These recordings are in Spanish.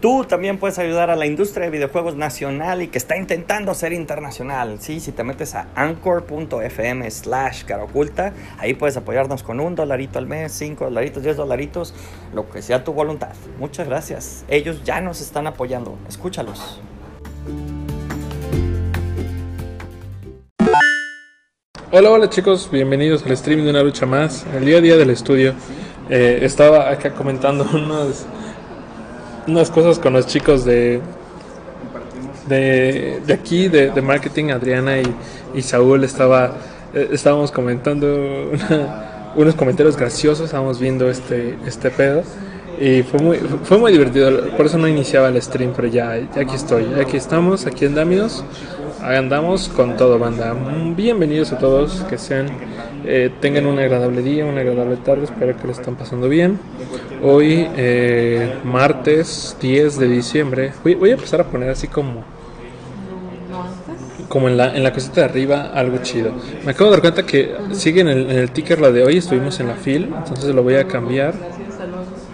Tú también puedes ayudar a la industria de videojuegos nacional y que está intentando ser internacional. Sí, si te metes a anchor.fm slash caroculta, ahí puedes apoyarnos con un dolarito al mes, cinco dolaritos, diez dolaritos, lo que sea tu voluntad. Muchas gracias. Ellos ya nos están apoyando. Escúchalos. Hola, hola chicos, bienvenidos al stream de una lucha más. El día a día del estudio eh, estaba acá comentando unos, unas cosas con los chicos de, de, de aquí, de, de marketing, Adriana y, y Saúl. Estaba, eh, estábamos comentando unos comentarios graciosos, estábamos viendo este, este pedo. Y fue muy, fue muy divertido, por eso no iniciaba el stream, pero ya, ya aquí estoy, aquí estamos, aquí andamos, andamos con todo, banda. Bienvenidos a todos, que sean, eh, tengan un agradable día, una agradable tarde, espero que lo estén pasando bien. Hoy, eh, martes 10 de diciembre, voy, voy a empezar a poner así como como en la, en la cosita de arriba, algo chido. Me acabo de dar cuenta que sigue en el, en el ticker la de hoy, estuvimos en la fil, entonces lo voy a cambiar.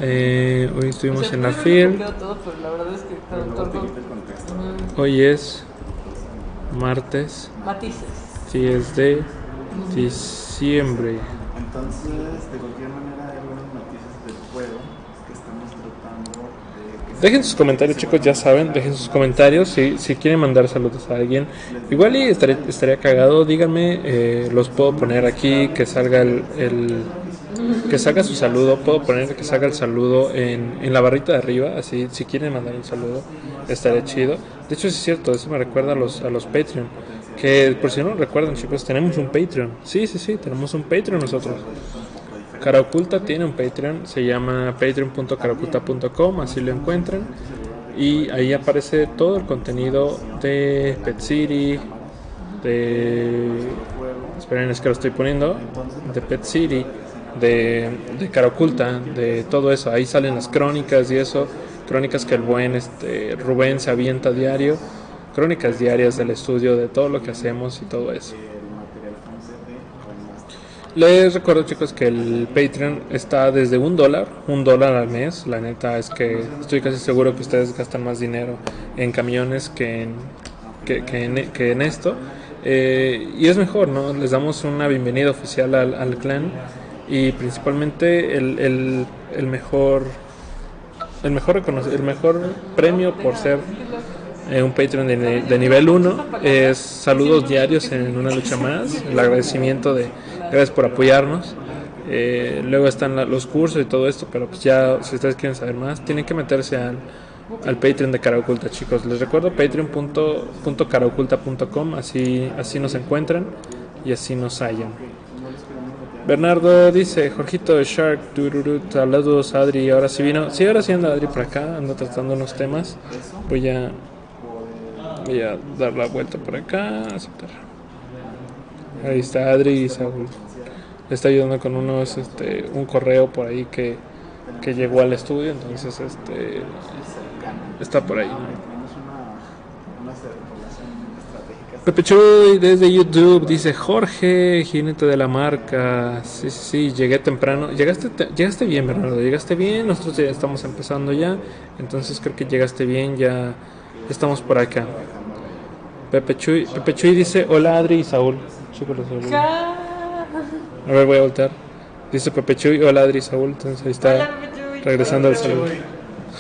Eh, hoy estuvimos en la fil, todo, pero la verdad es que traductor no. hoy es martes Matices. 10 de diciembre. Entonces, de cualquier manera, hay algunas noticias del juego que estamos tratando de que Dejen sus comentarios, chicos, ya saben, dejen sus comentarios si, si quieren mandar saludos a alguien. Igual y estaría, estaría cagado, díganme, eh, los puedo poner aquí, que salga el, el- que salga su saludo, puedo poner que salga el saludo en, en la barrita de arriba, así si quieren mandar un saludo, estaría chido. De hecho, sí es cierto, eso me recuerda a los, a los Patreon. Que por si no recuerdan, chicos, tenemos un Patreon. Sí, sí, sí, tenemos un Patreon nosotros. Cara Oculta tiene un Patreon, se llama patreon.caraoculta.com, así lo encuentran. Y ahí aparece todo el contenido de Pet City, de. Esperen, es que lo estoy poniendo. De Pet City, de, de Cara Oculta, de todo eso. Ahí salen las crónicas y eso. Crónicas que el buen este, Rubén se avienta diario. Crónicas diarias del estudio, de todo lo que hacemos y todo eso. Les recuerdo chicos que el Patreon está desde un dólar, un dólar al mes. La neta es que estoy casi seguro que ustedes gastan más dinero en camiones que en, que, que en, que en esto. Eh, y es mejor, ¿no? Les damos una bienvenida oficial al, al clan y principalmente el, el, el mejor el mejor el mejor premio por ser eh, un Patreon de nivel 1 es saludos diarios en una lucha más, el agradecimiento de gracias por apoyarnos. Eh, luego están la- los cursos y todo esto, pero pues ya si ustedes quieren saber más, tienen que meterse al, al Patreon de Cara Oculta, chicos. Les recuerdo patreon.caraoculta.com, así, así nos encuentran y así nos hallan. Bernardo dice, Jorgito de Shark, tururú, saludos Adri, ahora sí vino, sí, ahora sí anda Adri por acá, anda tratando unos temas, voy a, voy a dar la vuelta por acá, aceptar. Ahí está Adri y Saúl, le está ayudando con unos, este, un correo por ahí que, que llegó al estudio, entonces, este, está por ahí. Tenemos una, una relación estratégica. Pepe Chuy desde YouTube dice Jorge, jinete de la marca. Sí, sí, sí, llegué temprano. Llegaste, te- llegaste bien, Bernardo. Llegaste bien. Nosotros ya estamos empezando ya. Entonces creo que llegaste bien. Ya estamos por acá. Pepe Chuy, Pepe Chuy dice Hola Adri y Saúl. Chicos, los saludo. A ver, voy a voltear. Dice Pepe Chuy, Hola Adri y Saúl. Entonces ahí está regresando al saludo.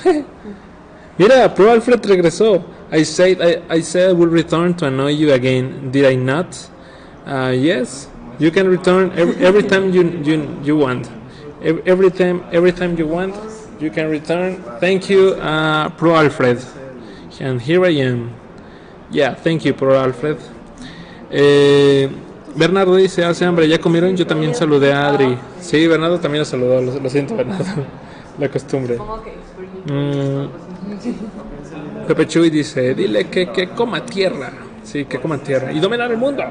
Mira, Pro Alfred regresó. I said I, I said I will return to annoy you again. Did I not? Uh, yes. You can return every, every time you you you want. Every, every time every time you want, you can return. Thank you, uh, Pro Alfred. And here I am. Yeah, thank you, Pro Alfred. Eh, Bernardo dice, hace hambre, ¿ya comieron? Yo también saludé a Adri. Sí, Bernardo también lo saludó, lo, lo siento, Bernardo. La costumbre. Mm, Pepe Chuy dice, dile que, que coma tierra. Sí, que coma tierra. Y dominar el mundo.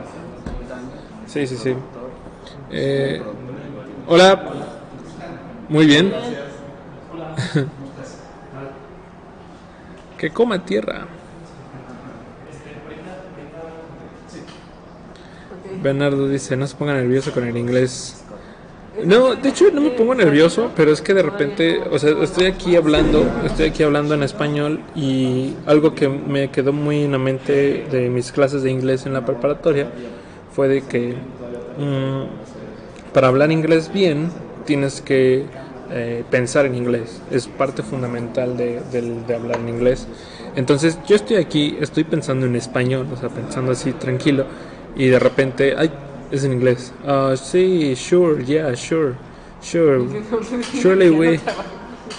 Sí, sí, sí. Eh, hola. Muy bien. que coma tierra. Bernardo dice, no se ponga nervioso con el inglés. No, de hecho no me pongo nervioso, pero es que de repente, o sea, estoy aquí hablando, estoy aquí hablando en español y algo que me quedó muy en la mente de mis clases de inglés en la preparatoria fue de que mm, para hablar inglés bien tienes que eh, pensar en inglés, es parte fundamental de, de hablar en inglés. Entonces yo estoy aquí, estoy pensando en español, o sea, pensando así tranquilo y de repente, ay, es en inglés. Uh, sí, sure, yeah, sure, sure. Surely we,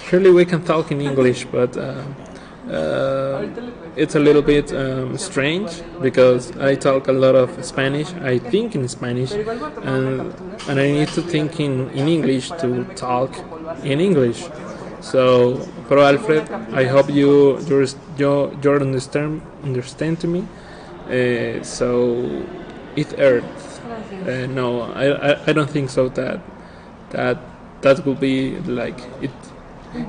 surely we can talk in English, but uh, uh, it's a little bit um, strange because I talk a lot of Spanish. I think in Spanish, and and I need to think in, in English to talk in English. So, Pro Alfred, I hope you you understand understand to me. Uh, so, it Earth. Uh, no, I, I, I don't think so. That that that will be like it.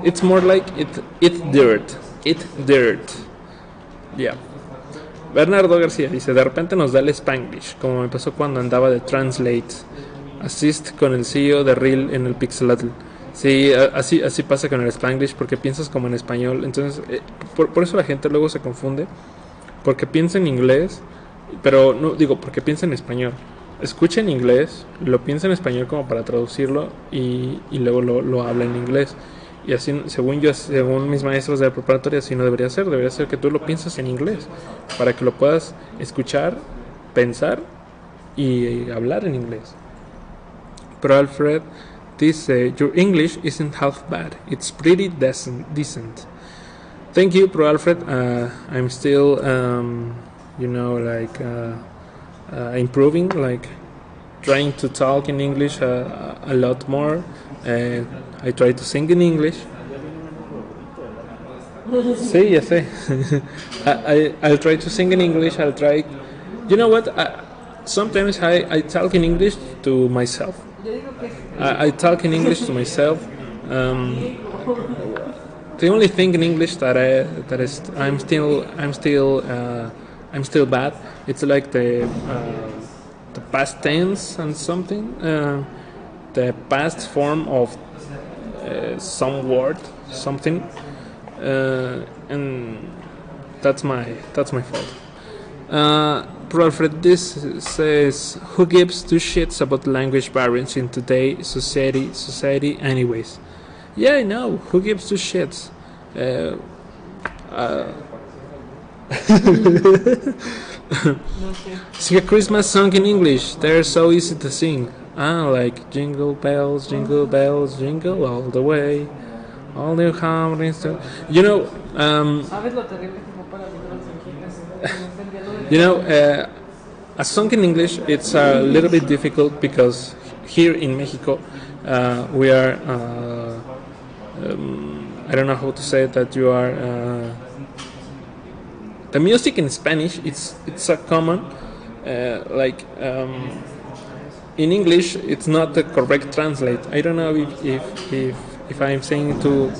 It's more like it it dirt. It dirt. Yeah. Bernardo García dice, de repente nos da el Spanglish, como me pasó cuando andaba de Translate. Assist con el CEO de Reel en el Pixelatl. Sí, así, así pasa con el Spanglish porque piensas como en español. Entonces, eh, por, por, eso la gente luego se confunde. Porque piensa en inglés, pero no digo porque piensa en español escucha en inglés, lo piensa en español como para traducirlo y, y luego lo, lo, habla en inglés. Y así, según yo, según mis maestros de la preparatoria, así no debería ser. Debería ser que tú lo piensas en inglés para que lo puedas escuchar, pensar y hablar en inglés. Pero Alfred dice, Your English isn't half bad. It's pretty decent. decent. Thank you, Pro Alfred. Uh, I'm still, um, you know, like. Uh, improving, like trying to talk in English uh, a lot more. And I try to sing in English. sí, ya sé. I, I, will try to sing in English. I'll try. You know what? I, sometimes I, I talk in English to myself. I, I talk in English to myself. Um, the only thing in English that I that is I'm still I'm still uh, I'm still bad. It's like the uh, the past tense and something, uh, the past form of uh, some word, something, uh, and that's my that's my fault. Uh, Alfred, this says, "Who gives two shits about language barriers in today's society? Society, anyways." Yeah, I know. Who gives two shits? Sing a Christmas song in English. They're so easy to sing. Ah, like jingle bells, jingle bells, jingle all the way. All new harmonies. You know, um, you know, uh, a song in English it's a little bit difficult because here in Mexico uh, we are. Uh, um, I don't know how to say that you are uh, the music in Spanish it's it's a common uh, like um, in English it's not the correct translate. I don't know if if if, if I'm saying to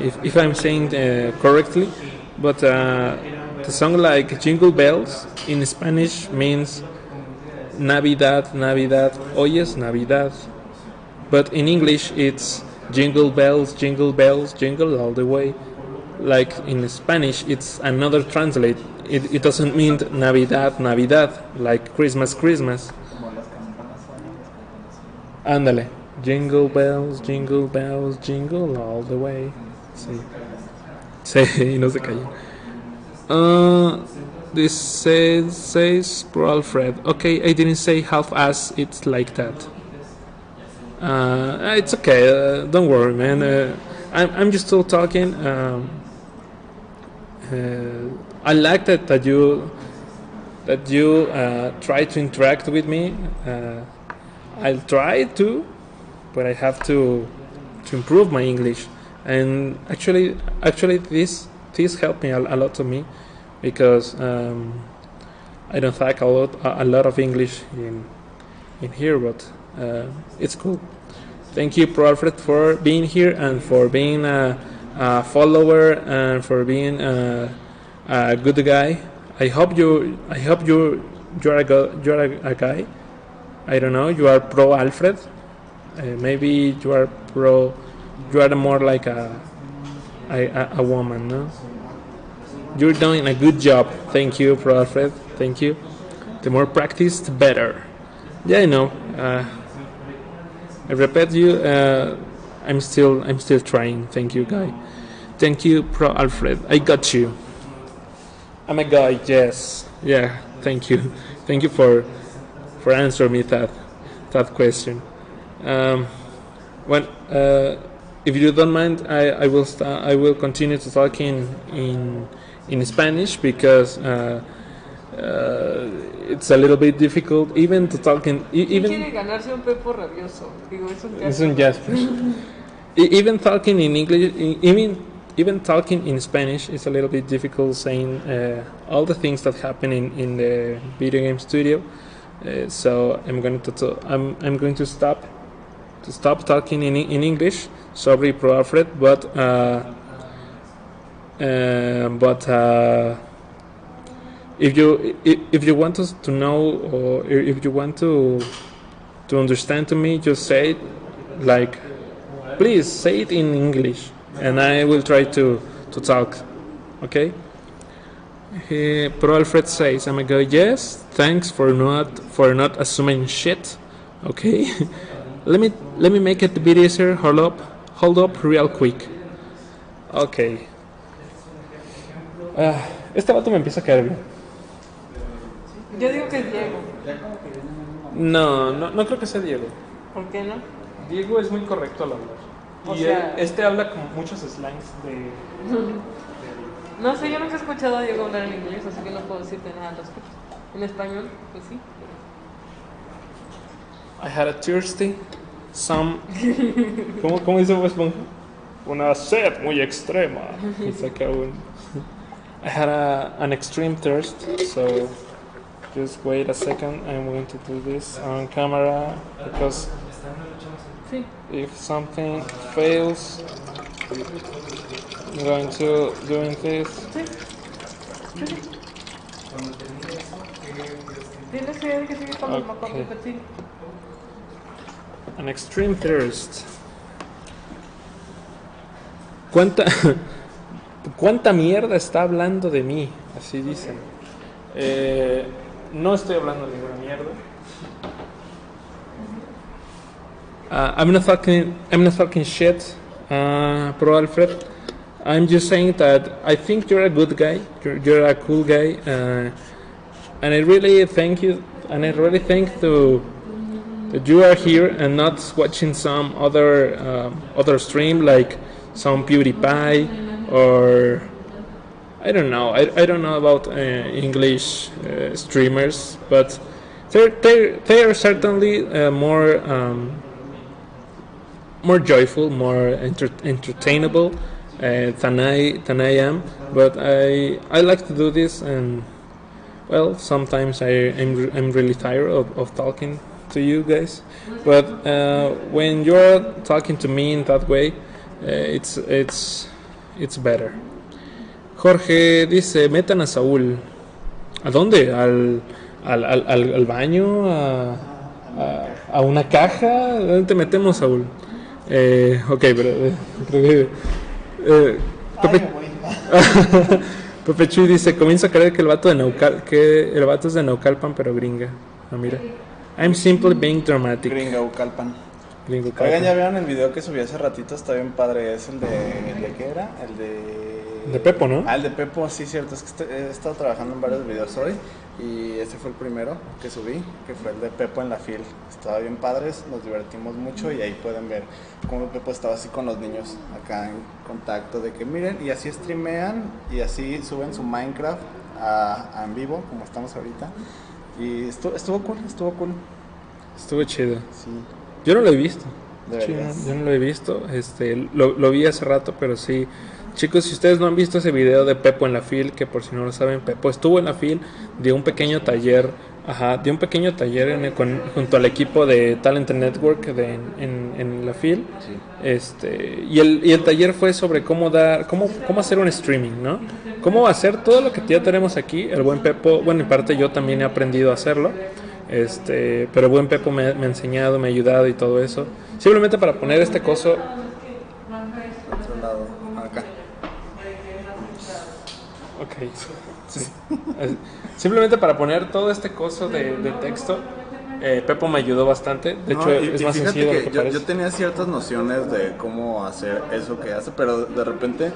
if, if I'm saying uh, correctly, but uh, the song like Jingle Bells in Spanish means Navidad, Navidad, oyes Navidad, but in English it's Jingle Bells, Jingle Bells, Jingle all the way like in Spanish, it's another translate. It, it doesn't mean Navidad, Navidad, like Christmas, Christmas. Ándale. Jingle bells, jingle bells, jingle all the way. Sí. Sí, y no se calla. Uh, this says, says Bro Alfred. Okay, I didn't say half as it's like that. Uh, it's okay, uh, don't worry, man. Uh, I'm, I'm just still talking. Um, I like that that you that you uh, try to interact with me. Uh, I'll try to, but I have to to improve my English. And actually, actually, this this helped me a, a lot to me because um, I don't talk a lot a, a, lot of English in in here, but uh, it's cool. Thank you, Pro for being here and for being. Uh, a follower and for being a, a good guy. I hope you. I hope you. You're a you're a, a guy. I don't know. You are pro Alfred. Uh, maybe you are pro, you are more like a, a, a woman, no? You're doing a good job. Thank you, Pro Alfred. Thank you. The more practice, the better. Yeah, I know. Uh, I repeat you. Uh, I'm still, I'm still trying. Thank you, guy. Thank you, Pro Alfred. I got you. I'm a guy. Yes. Yeah. Thank you. Thank you for, for answering me that, that question. Um, when, uh, if you don't mind, I, I will sta I will continue to talk in in in Spanish because uh, uh, it's a little bit difficult even to talk in e- ¿Quién quiere even ganarse un pepo rabioso? Digo, es un it's in Jasper. E- even talking in English, even even talking in Spanish is a little bit difficult. Saying uh, all the things that happen in, in the video game studio, uh, so I'm going to to- I'm I'm going to stop to stop talking in in English. Sorry, Pro Alfred, but uh, uh, but. Uh, if you i- if you want us to know or if you want to to understand to me just say it like please say it in english and i will try to to talk okay pro alfred says i'm gonna go yes thanks for not for not assuming shit okay let me let me make it a bit easier hold up hold up real quick okay Ah, este vato me empieza a caer bien Yo digo que es Diego. No, no, no creo que sea Diego. ¿Por qué no? Diego es muy correcto al hablar. O y sea- él- este habla con muchos slangs de... No sé, yo nunca he escuchado a Diego hablar en inglés, así que no puedo decirte nada al respecto. En español, pues sí. I had a thirsty, some... ¿Cómo, cómo dice Bob Esponja? Una sed muy extrema. Y saca un... I had a, an extreme thirst, so just wait a second. I'm going to do this on camera because Sí. If something fails, I'm going to doing this. Sí. Sí, sí. Tienes que que sigue con los Ok. macacos que sí. An extreme thirst. ¿Cuánta, ¿Cuánta mierda está hablando de mí? Así dicen. Eh, no estoy hablando de ninguna mierda. Uh, I'm not talking. I'm not talking shit, uh, Pro Alfred. I'm just saying that I think you're a good guy. You're, you're a cool guy, uh, and I really thank you. And I really thank to that you are here and not watching some other um, other stream like some PewDiePie or I don't know. I, I don't know about uh, English uh, streamers, but they're, they're, they are certainly uh, more um, more joyful, more enter- entertainable uh, than I than I am. But I I like to do this, and well, sometimes I I'm, I'm really tired of, of talking to you guys. But uh, when you're talking to me in that way, uh, it's it's it's better. Jorge dice, metan a Saúl. ¿A dónde? ¿Al, al, al, al- al baño? ¿A, a, a una caja? ¿Dónde te metemos, Saúl? Eh, ok, pero eh, creo que... eh, Pepe, Pepe Chuy dice, comienzo a creer que el vato de Naucal, que el vato es de Naucalpan, pero gringa. Ah, mira. I'm simply being dramatic. Gringa Ucalpan. Gringo Oigan, ya vieron el video que subí hace ratito, está bien padre. Es el de. ¿El de qué era? El de. De Pepo, ¿no? Ah, el de Pepo, sí, cierto. Es que he estado trabajando en varios videos hoy. Y este fue el primero que subí, que fue el de Pepo en la fil. Estaba bien padres, nos divertimos mucho y ahí pueden ver cómo Pepo estaba así con los niños acá en contacto. De que miren, y así streamean y así suben su Minecraft a, a en vivo, como estamos ahorita. Y estuvo, estuvo cool, estuvo cool. Estuvo chido. Sí, Yo no lo he visto. yo no lo he visto. Este, lo, lo vi hace rato, pero sí. Chicos, si ustedes no han visto ese video de Pepo en la fil, que por si no lo saben, Pepo estuvo en la fil de un pequeño taller, ajá, de un pequeño taller en el- con- junto al equipo de Talent Network de, en, en la fil. Este, y el, y el taller fue sobre cómo dar, cómo, cómo hacer un streaming, ¿no? Cómo hacer todo lo que ya tenemos aquí. El buen Pepo, bueno, en parte yo también he aprendido a hacerlo. Este, pero el buen Pepo me, me ha enseñado, me ha ayudado y todo eso. Simplemente para poner este coso. Otro lado, acá. Sí. Simplemente para poner todo este coso de, de texto, eh, Pepo me ayudó bastante. De No, hecho, y- es y más sencillo que que yo, tenía ciertas nociones de cómo hacer eso que hace, pero de repente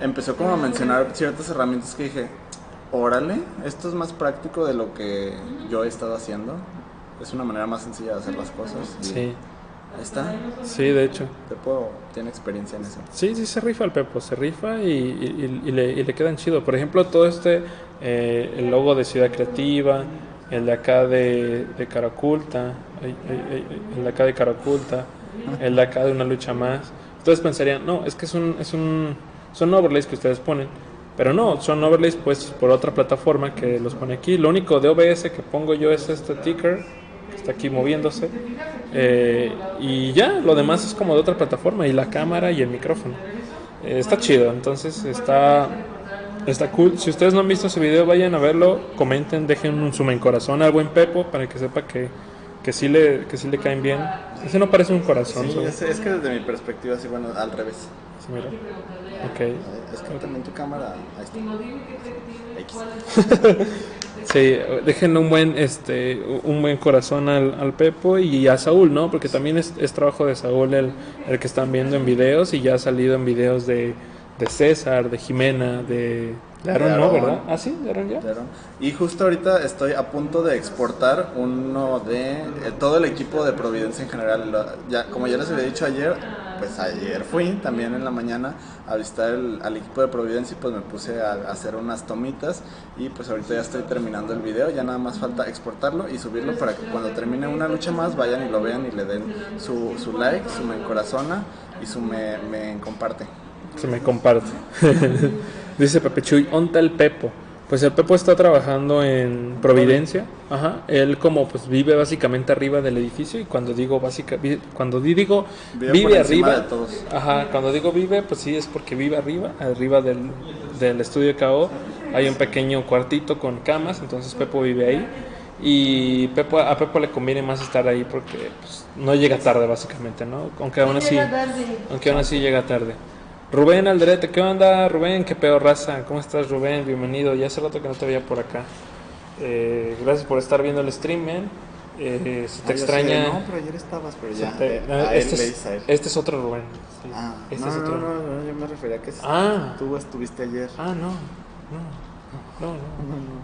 empezó como a mencionar ciertas herramientas que dije, órale, esto es más práctico de lo que yo he estado haciendo. Es una manera más sencilla de hacer las cosas. y Sí, Ahí está. sí, de hecho. Puedo, tiene experiencia en eso. Sí, sí, se rifa el Pepo, se rifa y, y- y le, y le quedan chido. Por ejemplo, todo este, eh, el logo de Ciudad Creativa, el de acá de, de Cara Oculta, ay, ay, ay, ay, el de acá de Cara Oculta, el de acá de Una Lucha Más. Ustedes pensarían, no, es que es un, es un, son overlays que ustedes ponen. Pero no, son overlays puestos por otra plataforma que los pone aquí. Lo único de OBS que pongo yo es este ticker, está aquí moviéndose. Eh, y ya, lo demás es como de otra plataforma, y la cámara y el micrófono. Eh, está chido, entonces está, está cool. Si ustedes no han visto ese video, vayan a verlo, comenten, dejen un zoom en corazón al buen Pepo para que sepa que, que, sí, le, que sí le caen bien. Ese no parece un corazón, Sí, es, es que desde mi perspectiva, sí, bueno, al revés. sí, mira. Ok. Es que también tu cámara, ahí está. X. Sí, dejen un buen, este, un buen corazón al, al Pepo y a Saúl, ¿no? Porque también es, es trabajo de Saúl el, el que están viendo en videos y ya ha salido en videos de, de César, de Jimena, de, de Aaron, De ¿no? ¿Verdad? Ah, sí, de Aaron ya. Y justo ahorita estoy a punto de exportar uno de eh, todo el equipo de Providencia en general. Ya, como ya les había dicho ayer, pues ayer fui también en la mañana a visitar el- al equipo de Providencia y pues me puse a, hacer unas tomitas y pues ahorita ya estoy terminando el video, ya nada más falta exportarlo y subirlo para que cuando termine una lucha más vayan y lo vean y le den su, su like, su me encorazona y su me, me comparte. Se me comparte. Dice Pepe Chuy, ¿onta el Pepo? Pues el Pepo está trabajando en Providencia. Ajá. Él como pues vive básicamente arriba del edificio y cuando digo básica, vi- cuando di- digo Vive arriba. de todos. Ajá. Cuando digo vive, pues sí es porque vive arriba, arriba del, del estudio KO. Hay un pequeño cuartito con camas, entonces Pepo vive ahí. Y Pepo, a Pepo le conviene más estar ahí porque pues, no llega tarde básicamente, ¿no? Aunque aún así, aunque aún así llega tarde. Rubén Alderete, ¿qué onda Rubén? ¿Qué peor raza? ¿Cómo estás Rubén? Bienvenido. Ya hace rato que no te veía por acá. Eh, gracias por estar viendo el stream, man. Eh, si te Ah, extraña... sé, No, pero ayer estabas, pero ya. te- eh, no, a este, es, dice a él. este es otro Rubén. sí. Ah, este no, es no, otro. no, no, yo me refería a que Ah. tú estuviste ayer. Ah, no. No, no,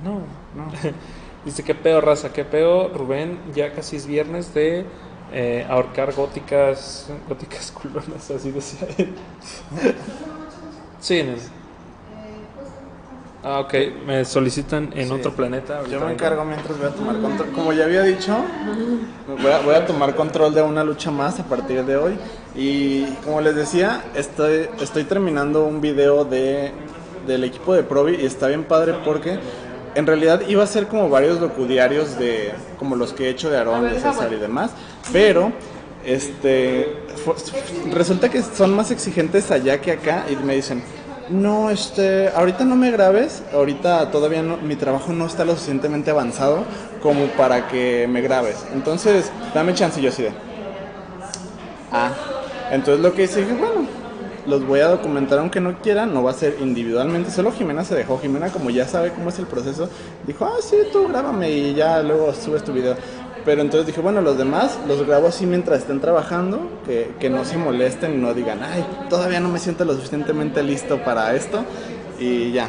no, no. no. Dice, qué peo, raza, qué peo, Rubén, ya casi es viernes de eh, ahorcar góticas, góticas culonas, así decía él. sí. Ah, ok, me solicitan en Sí. otro planeta. Yo me encargo mientras voy a tomar control. Como ya había dicho, voy a, voy a tomar control de una lucha más a partir de hoy. Y como les decía, estoy, estoy terminando un video de, del equipo de Provi y está bien padre porque en realidad iba a ser como varios locudiarios de como los que he hecho de Aarón, de César y demás. Pero este resulta que son más exigentes allá que acá y me dicen no, este, ahorita no me grabes, ahorita todavía no, mi trabajo no está lo suficientemente avanzado como para que me grabes. Entonces, dame chance y yo así de. Ah, entonces lo que hice, dije, bueno, los voy a documentar aunque no quieran, no va a ser individualmente, solo Jimena se dejó, Jimena como ya sabe cómo es el proceso, dijo, ah, sí, tú grábame y ya luego subes tu video. Pero entonces dije, bueno, los demás los grabo así mientras estén trabajando, que, que no se molesten y no digan, ay, todavía no me siento lo suficientemente listo para esto. Y ya,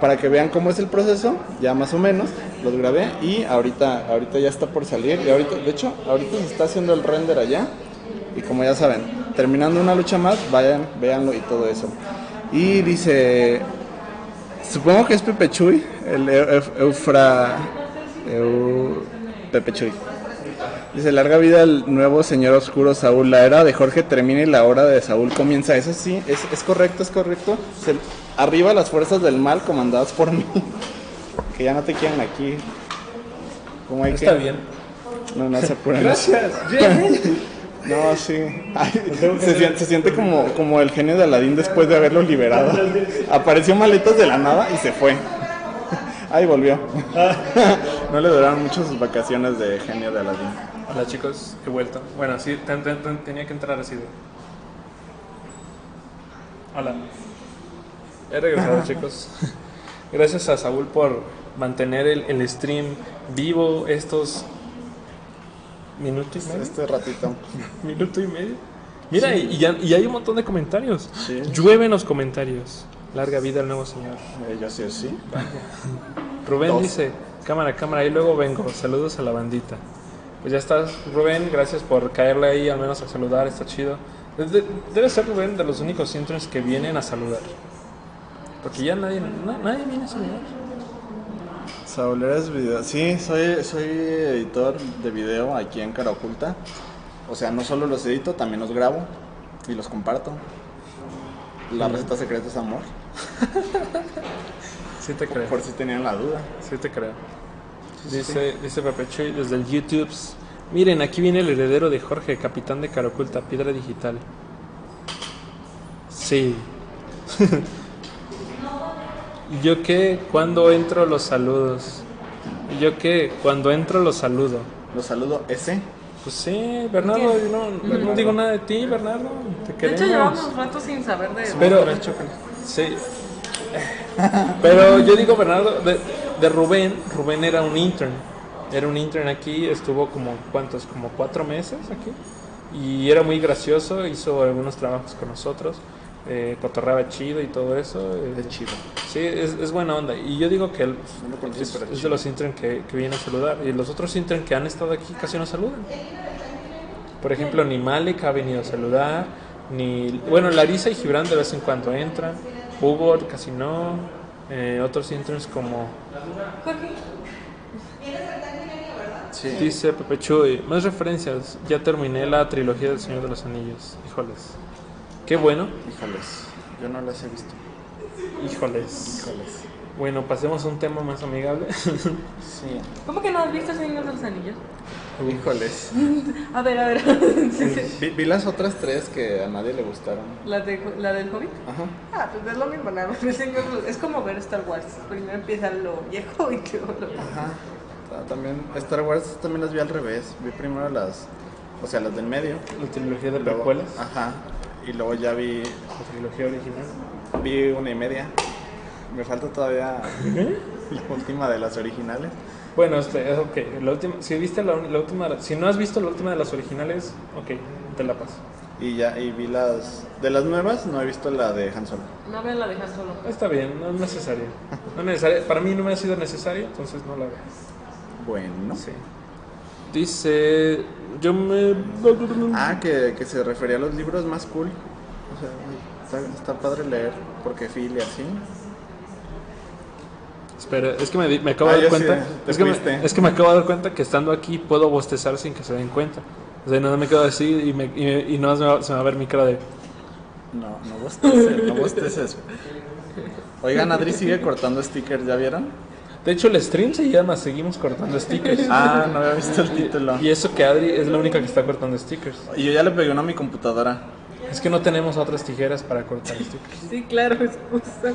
para que vean cómo es el proceso, ya más o menos, los grabé y ahorita, ahorita ya está por salir. Y ahorita, de hecho, ahorita se está haciendo el render allá. Y como ya saben, terminando una lucha más, vayan, véanlo y todo eso. Y dice, supongo que es Pepe Chuy, el Eu- Eu- Eufra... Eu- Pepe Chuy. Dice, larga vida al nuevo señor oscuro Saúl. La era de Jorge termina y la hora de Saúl comienza. Eso sí, es, es correcto, es correcto. Se- arriba las fuerzas del mal comandadas por mí. que ya no te quieren aquí. ¿Cómo hay Está que- bien. No, no se apuren. Gracias. No, sí. Ay, se, siente, se siente como, como el genio de Aladín después de haberlo liberado. Apareció maletas de la nada y se fue. Ahí volvió. no le duraron mucho sus vacaciones de genio de Aladdin. Hola chicos, he vuelto. Bueno, sí, ten- ten- ten- tenía que entrar así de... Hola. He regresado chicos. Gracias a Saúl por mantener el, el stream vivo estos minutos y medio. Este ratito. Minuto y medio. Mira, y, y ya- y hay un montón de comentarios. Sí. Llueven los comentarios. Larga vida al nuevo señor. Eh, yo sí, sí. Rubén Dos. dice, cámara, cámara, y luego vengo. Saludos a la bandita. Pues ya estás, Rubén, gracias por caerle ahí, al menos a saludar, está chido. De- debe ser Rubén de los únicos interns que vienen a saludar. Porque ya nadie, na- nadie viene a saludar. Saúl, eres video. Sí, soy, soy editor de video aquí en Cara Oculta. O sea, no solo los edito, también los grabo y los comparto. La receta secreta es amor, Sí te creo, por si tenían la duda. sí te creo. Dice, dice Pepe Chuy desde el YouTube. Miren, aquí viene el heredero de Jorge, capitán de Caroculta, piedra digital. Sí. ¿Y yo qué? Cuando entro los saludos. ¿Y yo qué? Cuando entro los saludo. Los saludo ese. Pues sí, Bernardo, yo no, no digo nada de ti, Bernardo. Te De queremos. hecho, llevamos rato sin saber de Pero, sí. Pero yo digo, Bernardo, de, de Rubén, Rubén era un intern. Era un intern aquí, estuvo como, ¿cuántos? Como cuatro meses aquí. Y era muy gracioso, hizo algunos trabajos con nosotros. Eh, cotorreaba chido y todo eso. eh, Es chido. Sí, es, es buena onda. Y yo digo que él No es, de los intern que, que vienen a saludar. Y los otros intern que han estado aquí casi no saludan. Por ejemplo, ni Malik ha venido a saludar. Ni, bueno, Larisa y Gibran de vez en cuando entran. Hugo casi no. Eh, otros interns como Jorge, Sí. dice Pepe Chuy. Más referencias. Ya terminé la trilogía del Señor de los Anillos. Híjoles. Qué bueno. Híjoles, yo no las he visto. Híjoles. Híjoles. Bueno, pasemos a un tema más amigable. Sí. ¿cómo que no has visto Señor de los Anillos? Híjoles. A ver, a ver. Sí, sí. Vi, vi las otras tres que a nadie le gustaron. ¿La, de, ¿La del Hobbit? Ajá. Ah, pues es lo mismo, nada más. Es como ver Star Wars. Primero empieza lo viejo y luego lo Ajá. Ah, También Star Wars también las vi al revés. Vi primero las, o sea, las del medio. la trilogía de Luego- precuelas. Ajá. Y luego ya vi, La trilogía original. vi una y media. Me falta todavía la última de las originales. Bueno, este, es ok. La última, si viste la, la última, si no has visto la última de las originales, ok, te la paso. Y ya y vi las de las nuevas, no he visto la de Han Solo. No vean la de Han Solo. Está bien, no es necesario. No es necesario. Para mí no me ha sido necesario, entonces no la veo. Bueno. Sí. Dice, yo me... Ah, que, que se refería a los libros más cool. O sea, está, está padre leer porque Phil y así. Espera, es que me, me acabo Ah, de dar sí, cuenta. te es, que me, es que me acabo de dar cuenta que estando aquí puedo bostezar sin que se den cuenta. O sea, nada me quedo así y, me, y, y no se me, va, se me va a ver mi cara de... No, no bosteces, no bosteces. Oigan, Adri sigue cortando stickers, ¿ya vieron? De hecho, el stream se llama Seguimos cortando stickers. Ah, no había visto el título. Y eso que Adri es la única que está cortando stickers. Y yo ya le pegué uno a mi computadora. Es que no tenemos otras tijeras para cortar stickers. Sí, claro, excusa.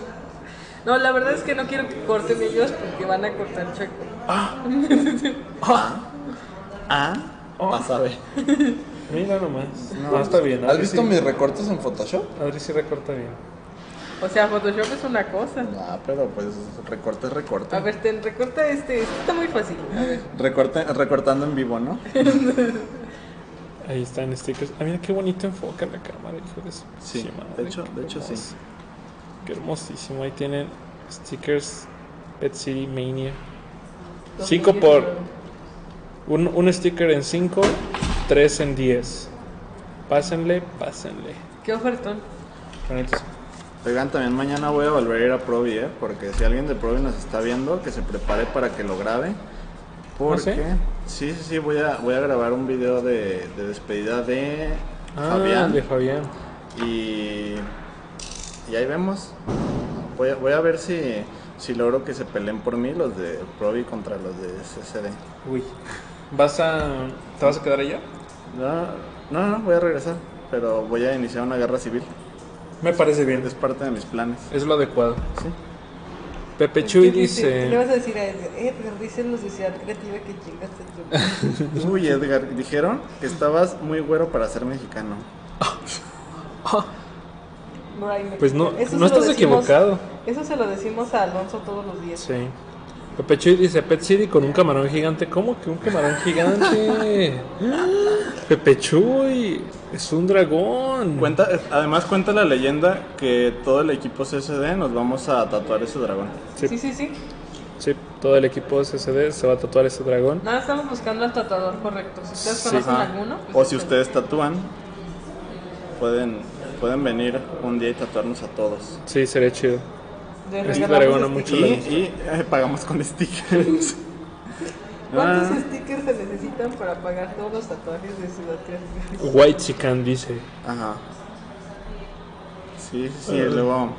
No, la verdad es que no quiero que corten ellos porque van a cortar Checo. Ah, vas a ver. Mira nomás. No, está bien. ¿Has visto sí- mis recortes en Photoshop? Adri sí recorta bien. O sea, Photoshop es una cosa. Ah, pero pues recorte recorte. A ver, ten, recorta este. Este está muy fácil. A ver. Recorte, recortando en vivo, ¿no? Ahí están stickers. Ah, mira qué bonito enfoca la cámara, hijo de su Sí, madre, de hecho- de hecho, sí. Qué hermosísimo. Ahí tienen stickers Pet City Mania. 5 por. Un, un sticker en 5, 3 en 10. Pásenle, pásenle. Qué ofertón. Sí. Oigan, también mañana voy a volver a ir a Provi, ¿eh? Porque si alguien de Provi nos está viendo, que se prepare para que lo grabe. Porque, sí, sí, sí, voy a, voy a grabar un video de, de despedida de Ah, Fabián. de Fabián. Y, y ahí vemos. Voy a, voy a ver si, si logro que se peleen por mí los de Provi contra los de CCD. Uy. ¿Vas a. ¿Te vas a quedar allá? No, no, no, voy a regresar. Pero voy a iniciar una guerra civil. Me parece bien. Es parte de mis planes. Es lo adecuado. Sí. Pepe Chuy ¿Qué dice? ¿Qué le vas a decir a Edgar? Edgar, dice en la sociedad creativa que chingaste tú. Uy, Edgar, dijeron que estabas muy güero para ser mexicano. Brian, Pues no, eso no estás decimos- equivocado. Eso se lo decimos a Alonso todos los días. Sí. Pepe Chuy dice Pet City con un camarón gigante. ¿Cómo que un camarón gigante? Pepe Chuy es un dragón. Cuenta, además cuenta la leyenda que todo el equipo CSD nos vamos a tatuar ese dragón. Sí. Sí, sí, sí. Sí, todo el equipo de CCD se va a tatuar ese dragón. Nada, estamos buscando al tatuador correcto. Si ustedes Sí. conocen Ajá. alguno, pues O si ustedes tatúan, pueden, pueden venir un día y tatuarnos a todos. Sí, sería chido. le Es regalamos mucho Y, y, eh, pagamos con stickers. ¿Cuántos Ah. stickers se necesitan para pagar todos los tatuajes de Ciudad Creativa? White Chican dice. Ajá. Sí, sí, sí, luego...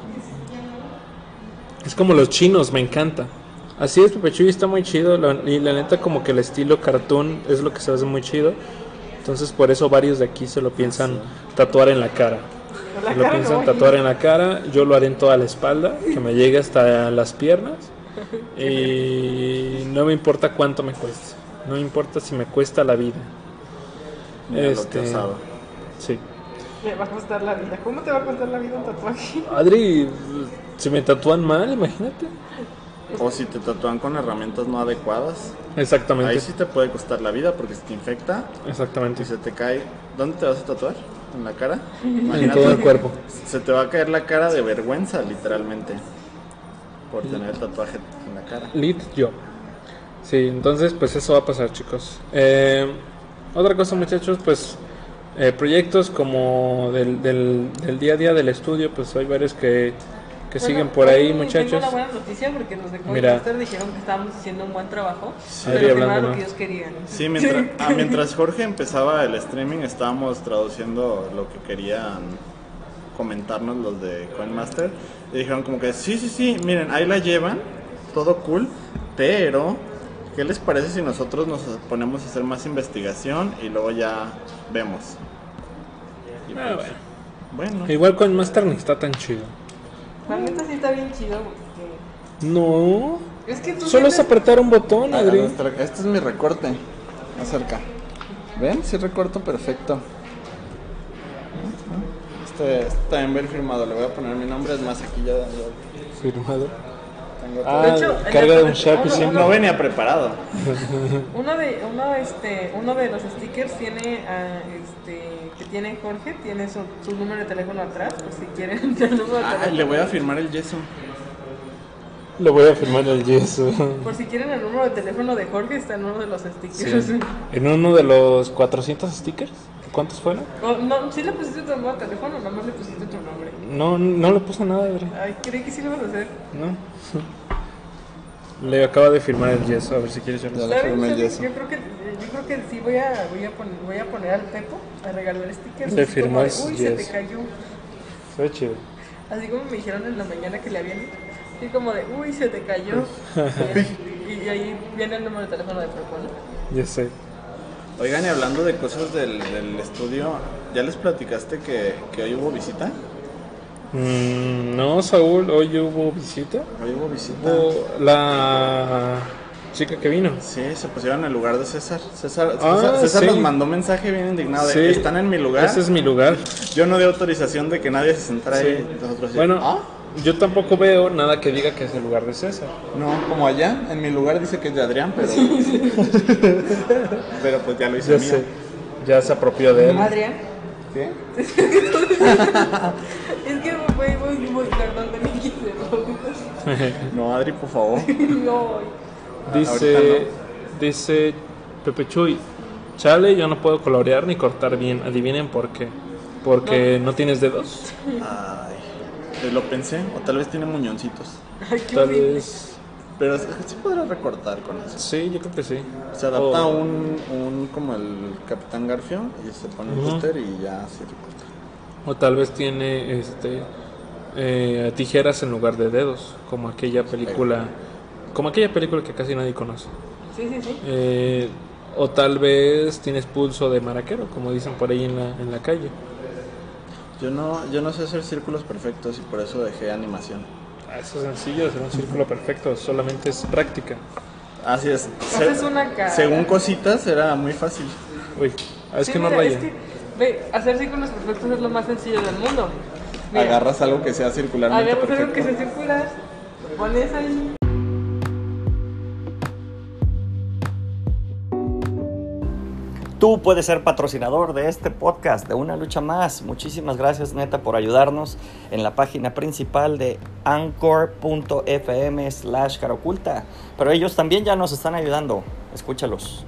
Es como los chinos, me encanta. Así es, Pepe Chuy está muy chido. y la neta, como que el estilo cartoon es lo que se hace muy chido. Entonces, por eso varios de aquí se lo piensan tatuar en la cara. La Se lo piensan no. tatuar en la cara. Yo lo haré en toda la espalda, que me llegue hasta las piernas. Y no me importa cuánto me cueste. No me importa si me cuesta la vida. Mira Este- lo. Sí. Me va a costar la vida. ¿Cómo te va a costar la vida un tatuaje? Adri, si me tatúan mal, imagínate. O si te tatúan con herramientas no adecuadas. Exactamente. Ahí sí te puede costar la vida porque si te infecta Exactamente. y se te cae... ¿Dónde te vas a tatuar? ¿En la cara? En todo el cuerpo. Se te va a caer la cara de vergüenza, literalmente. Por tener el tatuaje en la cara. Lead yo. Sí, entonces pues eso va a pasar chicos. Eh, otra cosa muchachos, pues eh, proyectos como del, del, del día a día del estudio, pues hay varios que, que Bueno, siguen por ahí hoy muchachos. Tengo una buena noticia porque los de Mira. Codemaster dijeron que estábamos haciendo un buen trabajo. Adri pero que no era lo que ellos querían. Sí, mientras, ah, mientras Jorge empezaba el streaming estábamos traduciendo lo que querían comentarnos los de Coinmaster y dijeron como que sí, sí, sí, miren, ahí la llevan, todo cool, pero ¿qué les parece si nosotros nos ponemos a hacer más investigación y luego ya vemos? Y Ah, pues, bueno. bueno, Igual con Master ni está tan chido. La neta sí está bien chido porque... No, Es que tú solo es apretar un botón, Adri. este es mi recorte, acerca. ¿Ven? Sí recorto perfecto. Este, este también firmado, le voy a poner mi nombre, es más aquí ya, ya Firmado. tengo Ah, De hecho, carga de un Sharpie siempre. No venía preparado. Uno de, uno, este, uno de los stickers tiene, que tiene Jorge, tiene su, su número de teléfono atrás, por si quieren el número de teléfono. le voy a firmar el yeso. Le voy a firmar el yeso. Por si quieren el número de teléfono de Jorge, está en uno de los stickers. Sí. En uno de los 400 stickers. ¿Cuántos fueron? O, no, sí le pusiste tu número de teléfono, nada más le pusiste tu nombre. No, no le puse nada, Adri. Ay, creí que sí lo ibas a hacer. No. Le acaba de firmar el yeso, a ver si quieres yo le firmé el yeso. Yo creo que yo creo que sí voy a voy a poner, voy a poner al Pepo a regalar stickers. Le así como firmó de, el Uy, se te cayó. Fue chido. Así como me dijeron en la mañana que le habían así como de, uy, se te cayó. y, y ahí viene el número de teléfono de Pepo, ¿no? Ya sé. Oigan, y hablando de cosas del, del estudio, ¿ya les platicaste que, que hoy hubo visita? Mm, no, Saúl, hoy hubo visita. Hoy hubo visita. Hubo la chica que vino. Sí, se pusieron en el lugar de César. César, Ah, César, César sí. nos mandó mensaje bien indignado de, Sí. están en mi lugar. Ese es mi lugar. Yo no di autorización de que nadie se sentara Sí. ahí. Nosotros sí, Bueno, ¿ah? yo tampoco veo nada que diga que es el lugar de César. No, como allá, en mi lugar dice que es de Adrián, pero. pero pues ya lo hice Ya mío. sé. Ya se apropió de él. Adrián. ¿Qué? Es que No, Adri, por favor. No, Dice, dice Pepe Chuy, chale, yo no puedo colorear ni cortar bien. Adivinen por qué. Porque no, tienes dedos. Ay, lo pensé, o tal vez tiene muñoncitos. ay, qué Tal horrible. vez. Pero sí podrá recortar con eso. Sí, yo creo que sí. Se adapta O- un, un como el Capitán Garfio y se pone el Ujú. cúter y ya se recorta. O tal vez tiene este eh, tijeras en lugar de dedos, como aquella película, como aquella película que casi nadie conoce. Sí, sí, sí. Eh, o tal vez tienes pulso de maraquero, como dicen por ahí en la, en la calle. Yo no, yo no sé hacer círculos perfectos y por eso dejé animación. Ah, Eso es sencillo, hacer un círculo perfecto, solamente es práctica. Así es. Haces una cara. Según cositas era muy fácil. Uy, ah, es Sí, que no mira, raya. es que, ve, hacer círculos perfectos es lo más sencillo del mundo. Mira, Agarras algo que sea circularmente agarras algo que sea circular, pones ahí. Tú puedes ser patrocinador de este podcast, de Una Lucha Más. Muchísimas gracias, neta, por ayudarnos en la página principal de anchor.fm slash caroculta. Pero ellos también ya nos están ayudando. Escúchalos.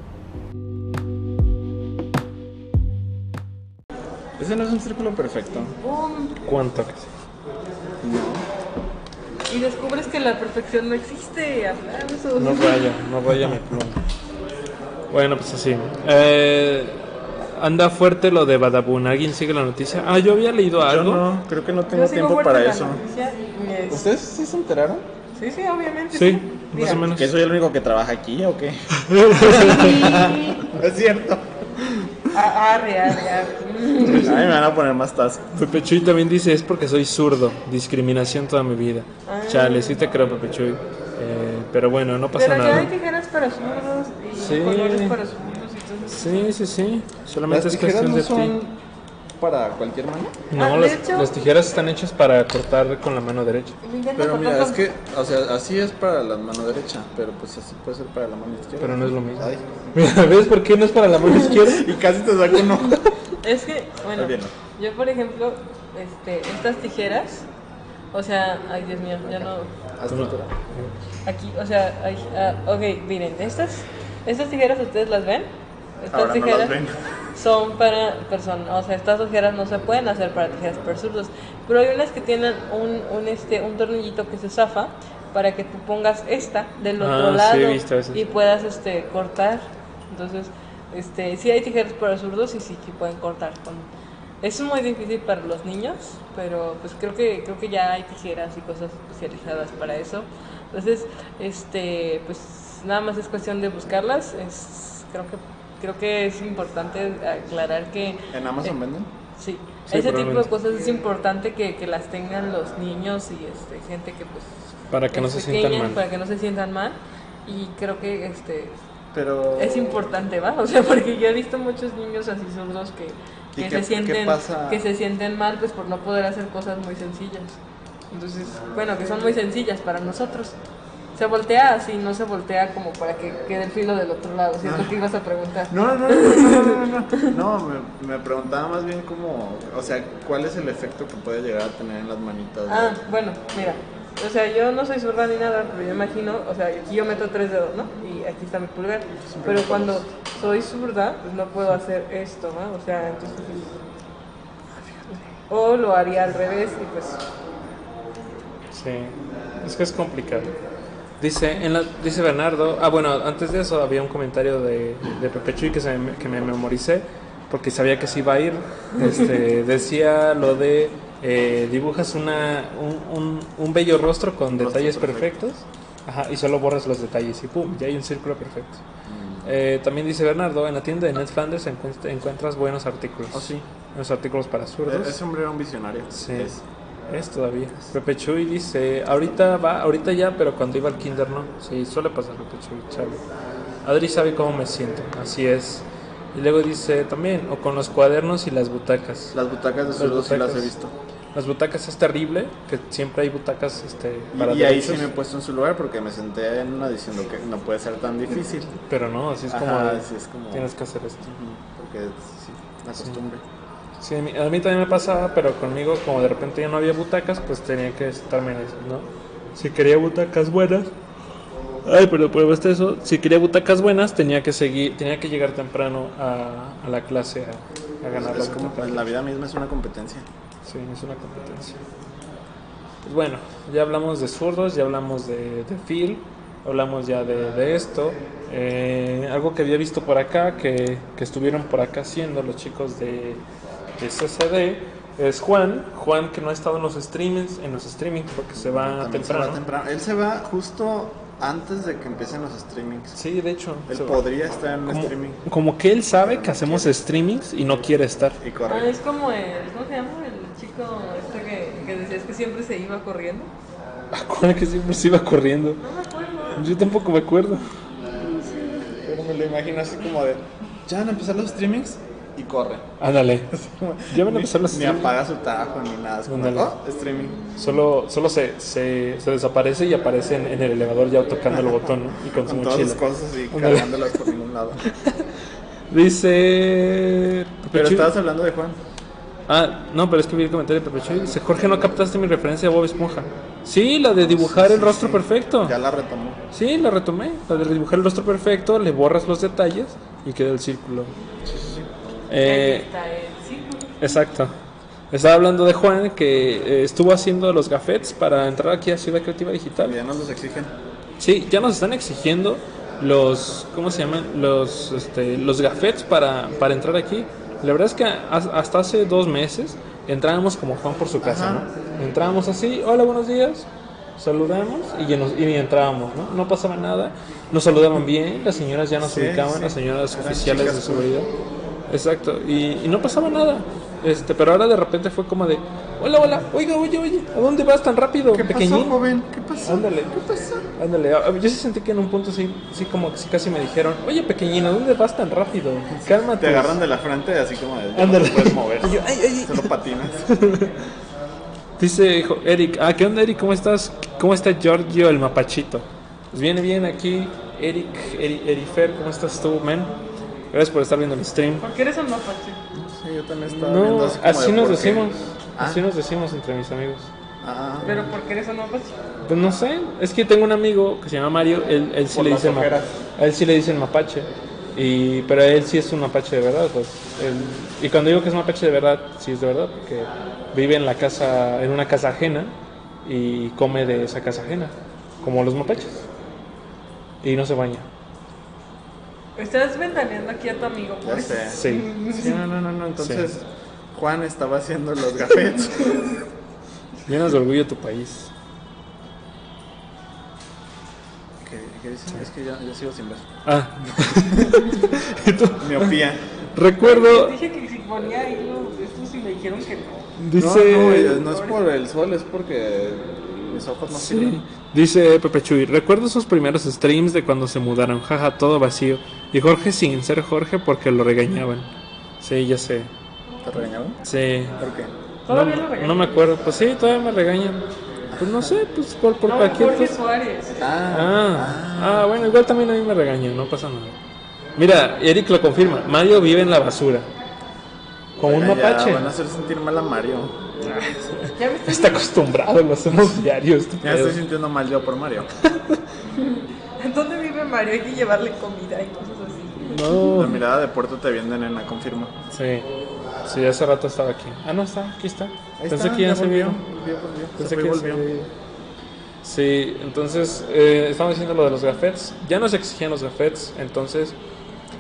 Ese no es un círculo perfecto. ¡Pum! ¿Cuánto que sí? No. Y descubres que la perfección no existe. Aplausos. No raya, no raya mi pluma. Bueno, pues así. Eh, anda fuerte lo de Badabun. ¿Alguien sigue la noticia? Ah, yo había leído Yo algo. no, creo que no Yo tengo sigo tiempo fuerte para la eso. noticia y es- ¿Ustedes sí se enteraron? Sí, sí, obviamente. Sí, más o menos. ¿Que soy el único que trabaja aquí o qué? es cierto. Arre, arre, arre. A mí me van a poner más task. Pepe Chuy también dice, es porque soy zurdo. Discriminación toda mi vida. Ah. Chale, sí te creo, Pepe Chuy. Eh, pero bueno, no pasa Pero ya nada. hay tijeras para zurdos y Sí. colores para zurdos y todo eso. Sí, sí, sí. Solamente ¿Las es cuestión no de ti. Para cualquier mano? No, Ah, las, hecho- las tijeras están hechas para cortar con la mano derecha. Pero mira, es que, o sea, así es para la mano derecha, pero pues así puede ser para la mano izquierda. Pero no es lo mismo. Ay. Mira, ¿ves por qué no es para la mano izquierda? Y casi te saco un ojo. Es que, bueno, yo por ejemplo, este, estas tijeras, o sea, ay Dios mío, ya no, aquí, o sea, ay, ah, ok, miren, estas, estas tijeras ustedes las ven, estas Ahora no tijeras las ven. Son para personas, o sea, estas tijeras no se pueden hacer para tijeras para zurdos, pero hay unas que tienen un, un, este, un tornillito que se zafa para que tú pongas esta del Ah, otro lado y puedas este cortar. Entonces, este, sí hay tijeras para zurdos y sí, sí pueden cortar con es muy difícil para los niños, pero pues creo que creo que ya hay tijeras y cosas especializadas para eso. Entonces, este, pues nada más es cuestión de buscarlas. Es creo que creo que es importante aclarar que ¿En Amazon venden? sí, Sí, ese tipo de cosas es importante que, que las tengan los niños y este gente que pues Para que no se sientan mal. para que no se sientan mal y creo que este Pero... es importante, ¿va? O sea, porque yo he visto muchos niños así zurdos que, ¿Y que qué- se sienten que se sienten mal pues por no poder hacer cosas muy sencillas. Entonces, bueno, que son muy sencillas para nosotros. Se voltea así, no se voltea como para que quede el filo del otro lado. Siento que ibas a preguntar. No, no, no, no, no, no, no, no. No, me, me preguntaba más bien como, o sea, ¿cuál es el efecto que puede llegar a tener en las manitas? de- Ah, bueno, mira. O sea, yo no soy zurda ni nada, pero yo imagino, o sea, aquí yo meto tres dedos, ¿no? Y aquí está mi pulgar. Pero cuando soy zurda, pues no puedo hacer esto, ¿no? O sea, entonces... O lo haría al revés y pues... Sí, es que es complicado. Dice, en la, dice Bernardo, ah bueno, antes de eso había un comentario de, de Pepe Chuy que, se me, que me memoricé porque sabía que se iba a ir. Este, decía lo de eh, dibujas una, un, un, un bello rostro con Rostro detalles perfecto. perfectos ajá, y solo borras los detalles y pum, ya hay un círculo perfecto. Eh, también dice Bernardo, en la tienda de Ned Flanders encuent- encuentras buenos artículos. Oh, sí. Buenos artículos para zurdos. E- Ese hombre era un visionario. Sí. Es. Es todavía. Pepe Chuy dice, ahorita va, ahorita ya, pero cuando iba al kinder no. Sí, suele pasar Pepe Chuy, chale. Adri sabe cómo me siento, así es. Y luego dice también, o con los cuadernos y las butacas. Las butacas de zurdos sí las he visto. Las butacas es terrible, que siempre hay butacas este, Y, para y ahí sí me he puesto en su lugar porque me senté en una diciendo que no puede ser tan difícil. pero no, así es como, Ajá, de, sí, es como... tienes que hacer esto. Porque sí, la costumbre. Sí, a mí, a mí también me pasaba, pero conmigo como de repente ya no había butacas, pues tenía que estarme en eso, ¿no? Si quería butacas buenas, ay, pero por eso, si quería butacas buenas tenía que seguir, tenía que llegar temprano a, a la clase a, a ganar Es las como, butacas. la vida misma es una competencia. Sí, es una competencia. Pues bueno, ya hablamos de zurdos, ya hablamos de, de Phil, hablamos ya de, de esto. Eh, algo que había visto por acá, que, que estuvieron por acá haciendo los chicos de, CCD, es Juan. Juan que no ha estado en los streamings, en los streamings porque se va se temprano. va temprano. Él se va justo antes de que empiecen los streamings. Sí, de hecho. Él va. podría estar en como, streaming como que él sabe que hacemos streamings y no quiere estar. y Ah, es como el, ¿cómo se llama? El chico este que, que decías que siempre se iba corriendo. Acuérdate que siempre se iba corriendo. Yo tampoco me acuerdo. Pero me lo imagino así como de, ya van a empezar los streamings y corre. Ándale. Ya van a Ni- apaga su tajo ni nada. Es como, oh, streaming. Solo, solo se, se, se desaparece y aparece en, en el elevador ya tocando el botón ¿no? y con su Con todas mochila. cosas y Ándale. cargándolas por ningún lado. Dice. Pero Chuy- estabas hablando de Juan. Ah, no, pero es que vi el comentario de Pepe Chuy. Dice: Jorge, no captaste mi referencia a Bob Esponja. Sí, la de dibujar el rostro perfecto. Ya la retomó. Sí, la retomé. La de dibujar el rostro perfecto, le borras los detalles y queda el círculo. Ahí Eh, exacto. Estaba hablando de Juan que eh, estuvo haciendo los gafetes para entrar aquí a Ciudad Creativa Digital. Ya nos los exigen. Sí, ya nos están exigiendo los, ¿cómo se llaman? Los, este, los gafetes para, para entrar aquí. La verdad es que has- hasta hace dos meses entrábamos como Juan por su casa, Ajá. ¿no? Entrábamos así, hola, buenos días, saludamos y, ya nos- y entrábamos, ¿no? No pasaba nada, nos saludaban bien, las señoras ya nos Sí, ubicaban, sí. las señoras Eran oficiales de chicas seguridad. Exacto, y, y no pasaba nada. Este, pero ahora de repente fue como de, hola, hola, oiga, oye, oye, ¿a dónde vas tan rápido, ¿Qué pequeñín? pasó, joven? ¿Qué pasó? Ándale. ¿Qué pasó? Ándale, a- a- yo sí sentí que en un punto sí, sí como que sí casi me dijeron, oye pequeñino, ¿dónde vas tan rápido? Cálmate. Te agarran de la frente así como de, Ándale. no puedes mover. Yo, ay. Solo patinas. Dice Eric, ah, ¿qué onda Eric? ¿Cómo estás? ¿Cómo está Giorgio el mapachito? Pues viene bien aquí, Eric, Eri, Erifer, ¿cómo estás tú, men? Gracias por estar viendo el stream. ¿Por qué eres un mapache? Sí, yo también estaba viendo No, así como así de nos decimos, Ah. así nos decimos entre mis amigos. Ah, ¿Pero por qué eres un mapache? Pues no sé, es que tengo un amigo que se llama Mario, él, él sí Por le dice ma- ojeras. a él sí le dicen mapache. Y, pero él sí es un mapache de verdad, pues. él- y cuando digo que es mapache de verdad, sí es de verdad, porque vive en la casa, en una casa ajena y come de esa casa ajena, como los mapaches. Y no se baña. Estás ventaneando aquí a tu amigo. ya sé. Sí. Sí, no, no, no, no. Entonces, Juan estaba haciendo los gafetes. Llenas de orgullo tu país. ¿Qué, qué dicen? Es que ya, ya sigo sin ver. Ah. Miopía. Recuerdo, Dije que si ponía ahí los estos y me dijeron que no. dice... No, no, no es por el sol, es porque mis ojos no Sí. Dice Pepe Chuy, recuerdo sus primeros streams de cuando se mudaron, jaja, todo vacío. Y Jorge sin ser Jorge porque lo regañaban. Sí, ya sé. ¿Te regañaron? Sí. ¿Por qué? Todavía no, lo regañan. no me acuerdo. Pues sí, todavía me regañan. Pues no sé, pues por, por No, cualquier Jorge cosa. Suárez. Ah, ah, bueno, igual también a mí me regañan, no pasa nada. Mira, Eric lo confirma, Mario vive en la basura. Con un mapache. Van a hacer sentir mal a Mario. Ya me estoy Está acostumbrado, lo hacemos diario. Ya estoy sintiendo mal yo por Mario. ¿Dónde vive Mario? Hay que llevarle comida y cosas así. No. La mirada de Puerto te viene, nena, confirma. Sí, sí, hace rato estaba aquí. Ah, no está, aquí está. Ahí Pensé está, que ya, se volvió. vio. Volvió, volvió. Pensé Se fue que y ya se. Sí, entonces eh, estamos diciendo lo de los gafetes. Ya nos exigían los gafetes, entonces.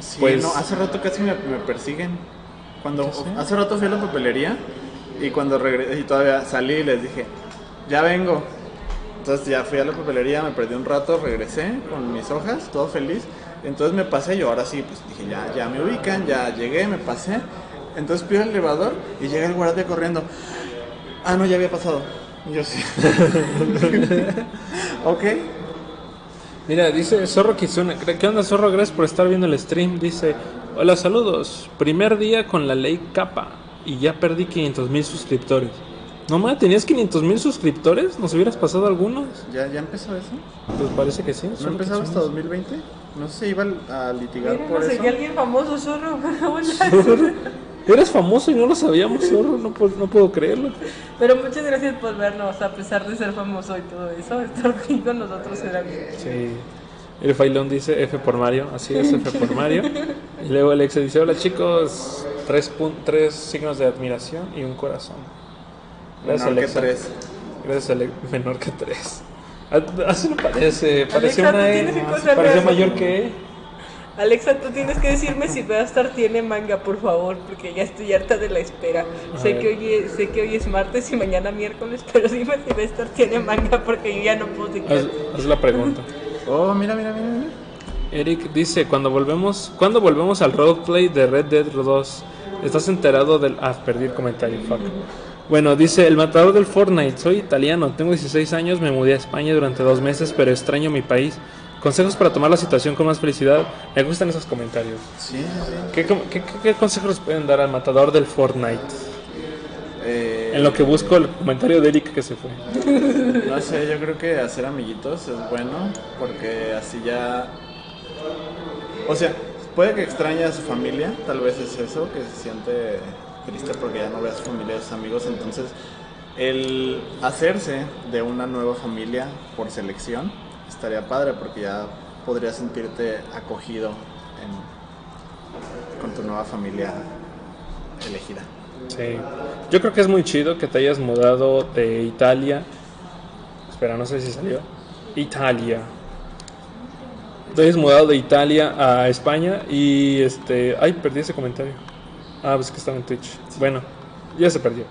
Sí, Pues- no, hace rato casi me, me persiguen. Cuando hace rato fui a la papelería y cuando regresé y todavía salí y les dije, "Ya vengo." Entonces ya fui a la papelería, me perdí un rato, regresé con mis hojas, todo feliz. Entonces me pasé yo, ahora sí, pues dije, ya, ya me ubican, ya llegué, me pasé. Entonces pido el elevador y llega el guardia corriendo. Ah, no, ya había pasado. Y yo sí. ok. Mira, dice Zorro Kizuna. ¿Qué onda, Zorro? Gracias por estar viendo el stream. Dice: Hola, saludos. Primer día con la ley capa y ya perdí 500 mil suscriptores. No mames, ¿tenías 500 mil suscriptores? ¿Nos hubieras pasado algunos? ¿Ya, ya empezó eso? Pues parece que sí. ¿No empezaba hasta Kizuna. 2020? No sé, iba a litigar Mira, por no eso. alguien famoso, zorro. Zorro, Eres famoso y no lo sabíamos, Zorro. No, puedo- no puedo creerlo. Pero muchas gracias por vernos, a pesar de ser famoso y todo eso. Estar aquí con nosotros era bien. Sí. El Failón dice F por Mario, así es, F por Mario. Y luego Alexa dice, hola chicos, tres, tres signos de admiración y un corazón. Gracias Menor que Alexa. tres. Gracias Alexa. Menor que tres. Ah, Así no parece, parece Alexa, una E, que Parece mayor que E. Alexa, tú tienes que decirme si Beastar tiene manga, por favor, porque ya estoy harta de la espera. A Sé ver. que, hoy es, sé que hoy es martes y mañana miércoles, pero dime si Beastar tiene manga, porque yo ya no puedo Haz, seguir. haz la pregunta. Oh, mira, mira, mira, mira. Eric dice, cuando volvemos, cuando volvemos al roleplay de Red Dead 2, ¿estás enterado del... Ah, perdí el comentario, fuck. Bueno, dice el matador del Fortnite. Soy italiano, tengo 16 años, me mudé a España durante dos meses, pero extraño mi país. Consejos para tomar la situación con más felicidad. Me gustan esos comentarios. Sí, sí, sí. ¿Qué, qué- qué- consejos pueden dar al matador del Fortnite? Eh, En lo que busco el comentario de Eric que se fue. No sé, yo creo que hacer amiguitos es bueno porque así ya... O sea, puede que extrañe a su familia, tal vez es eso, que se siente triste porque ya no ve a familia a sus amigos, entonces el hacerse de una nueva familia por selección estaría padre porque ya podrías sentirte acogido en- con tu nueva familia elegida. Sí. Yo creo que es muy chido que te hayas mudado de Italia. Espera, no sé si salió. Italia. Te mudado de Italia a España y este. Ay, perdí ese comentario. Ah, pues que estaba en Twitch. Bueno, ya se perdió.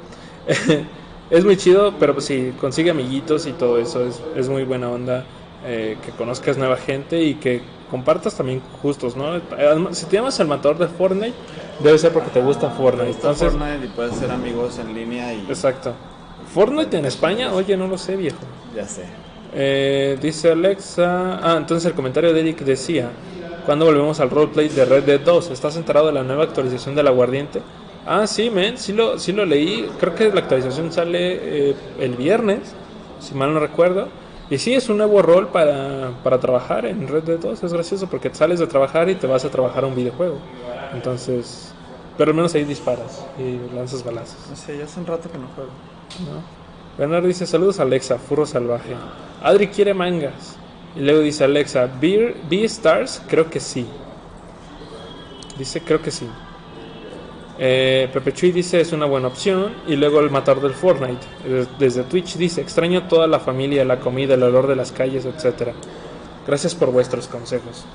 es muy chido, pero pues sí, consigue amiguitos y todo eso. Es, es muy buena onda. eh, que conozcas nueva gente y que compartas también gustos, ¿no? Si te llamas el matador de Fortnite, debe ser porque te gusta Fortnite. Te gusta Entonces, Fortnite y puedes ser amigos en línea y Exacto. Fortnite en España, oye, no lo sé, viejo. ya sé. Eh, dice Alexa. Ah, entonces el comentario de Eric decía: ¿Cuándo volvemos al roleplay de Red Dead 2? ¿Estás enterado de la nueva actualización del aguardiente? Ah, sí, men, sí lo, sí lo leí. Creo que la actualización sale eh, el viernes, si mal no recuerdo. Y sí, es un nuevo rol para, para trabajar en Red Dead 2. Es gracioso porque sales de trabajar y te vas a trabajar a un videojuego. Entonces, pero al menos ahí disparas y lanzas balazos. No sé, ya hace un rato que no juego. ¿no? Bernardo dice saludos Alexa, furro salvaje. Adri quiere mangas. Y luego dice Alexa, Beer, Stars, creo que sí. Dice creo que sí. Eh, Pepe Chuy dice es una buena opción. Y luego el matador del Fortnite. eh, Desde Twitch dice extraño toda la familia, la comida, el olor de las calles, etcétera. Gracias por vuestros consejos.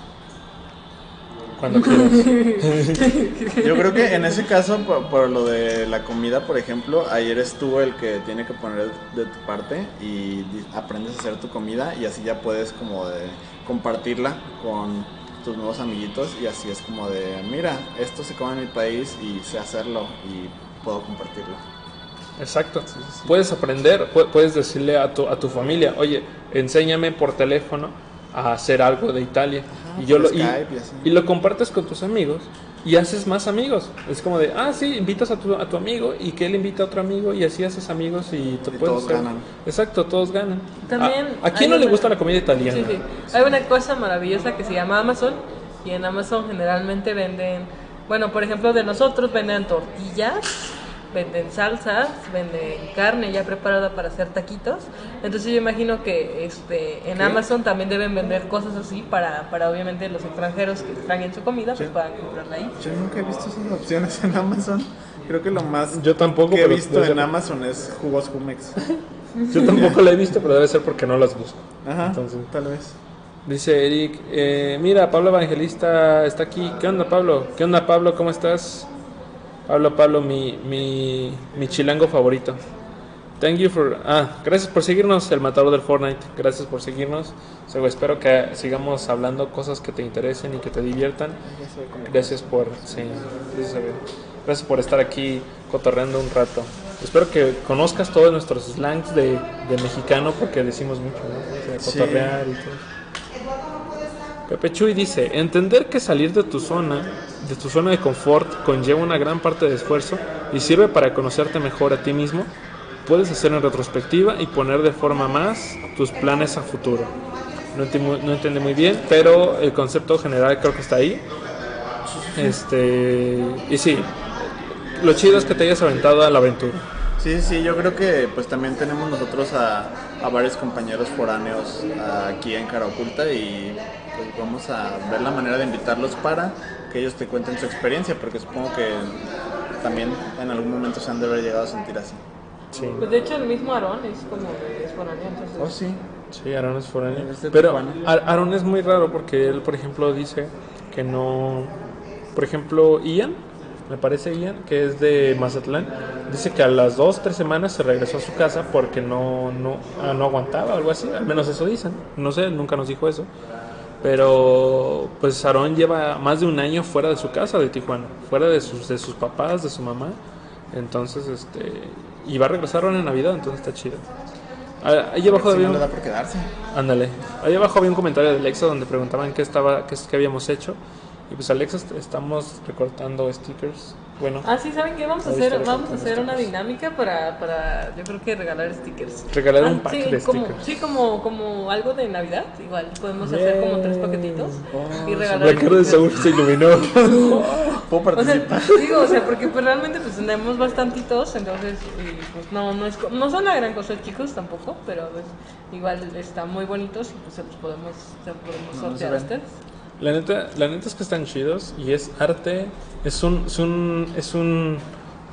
Cuando quieras. Yo creo que en ese caso, por, por lo de la comida, por ejemplo, ayer eres tú el que tiene que poner de tu parte y aprendes a hacer tu comida y así ya puedes como de compartirla con tus nuevos amiguitos y así es como de, mira, esto se come en mi país y sé hacerlo y puedo compartirlo. Exacto. Puedes aprender, pu- puedes decirle a tu, a tu familia, oye, enséñame por teléfono a hacer algo de Italia. y, yo lo, y, Skype y y lo compartes con tus amigos y haces más amigos. Es como de, ah, sí, invitas a tu, a tu amigo y que él invita a otro amigo y así haces amigos y te Y puedes todos hacer- ganan. Exacto, todos ganan. También ¿A, a quién no le una- gusta la comida italiana? Sí, sí. Hay una cosa maravillosa que se llama Amazon y en Amazon generalmente venden, bueno, por ejemplo, de nosotros venden tortillas, venden salsas, venden carne ya preparada para hacer taquitos. Entonces yo imagino que este en Amazon también deben vender cosas así para, para obviamente los extranjeros que extrañen su comida, pues Sí. puedan comprarla ahí. Yo nunca he visto esas opciones en Amazon. Creo que lo más Yo tampoco, que he visto en ser- Amazon es jugos Jumex. Yo tampoco la he visto, pero debe ser porque no las busco. Ajá, Entonces- tal vez. Dice Eric, eh, mira, Pablo Evangelista está aquí. ¿Qué onda, Pablo? ¿Qué onda, Pablo? ¿Cómo estás? Pablo, Pablo, mi, mi, mi chilango favorito. Thank you for... Ah, gracias por seguirnos, el matador del Fortnite. Gracias por seguirnos. So, espero que sigamos hablando cosas que te interesen y que te diviertan. Gracias por... Sí, gracias, a ver. gracias por estar aquí cotorreando un rato. Espero que conozcas todos nuestros slangs de, de mexicano porque decimos mucho, ¿no? O sea, Sí. cotorrear y todo. Pepe Chuy dice, entender que salir de tu zona, de tu zona de confort, conlleva una gran parte de esfuerzo y sirve para conocerte mejor a ti mismo, puedes hacer en retrospectiva y poner de forma más tus planes a futuro. No no muy bien, pero el concepto general creo que está ahí. Este, y sí, lo chido es que te hayas aventado a la aventura. Sí, sí, yo creo que pues también tenemos nosotros a, a varios compañeros foráneos aquí en Cara Oculta y pues vamos a ver la manera de invitarlos para que ellos te cuenten su experiencia, porque supongo que también en algún momento se han de haber llegado a sentir así. Sí. Pues de hecho el mismo Aarón es como es foráneo, entonces Oh, sí. Sí, Aaron es foráneo. Es Pero Aaron es muy raro porque él, por ejemplo, dice que no. Por ejemplo, Ian, me parece Ian, que es de Mazatlán, dice que a las dos, tres semanas se regresó a su casa porque no, no, ah, no aguantaba, algo así. Al menos eso dicen. No sé, nunca nos dijo eso. Pero pues Aaron lleva más de un año fuera de su casa de Tijuana, fuera de sus, de sus papás, de su mamá. Entonces, este, y va a regresar ahora en Navidad, entonces está chido. Ah, Ahí abajo Si había no un- da por quedarse. Ándale. Ahí abajo había un comentario de Alexa donde preguntaban qué estaba, qué, qué habíamos hecho. Y pues Alexa est- estamos recortando stickers. Bueno, Ah, sí, ¿saben qué? Vamos a hacer, vamos a hacer una dinámica para, para, yo creo que regalar stickers. regalar Ah, un pack sí, de como, stickers. Sí, como, como algo de Navidad, igual. Podemos hacer como tres paquetitos y La regalar cara de. Saúl se iluminó. ¿Puedo O sea, participar? digo, o sea, porque pues realmente pues tenemos bastantitos, entonces y, pues no, no es no son la gran cosa chicos tampoco, pero pues, igual están muy bonitos y pues se los podemos, se los podemos No, sortear a ustedes. La neta, la neta es que están chidos y es arte, es un, es un, es un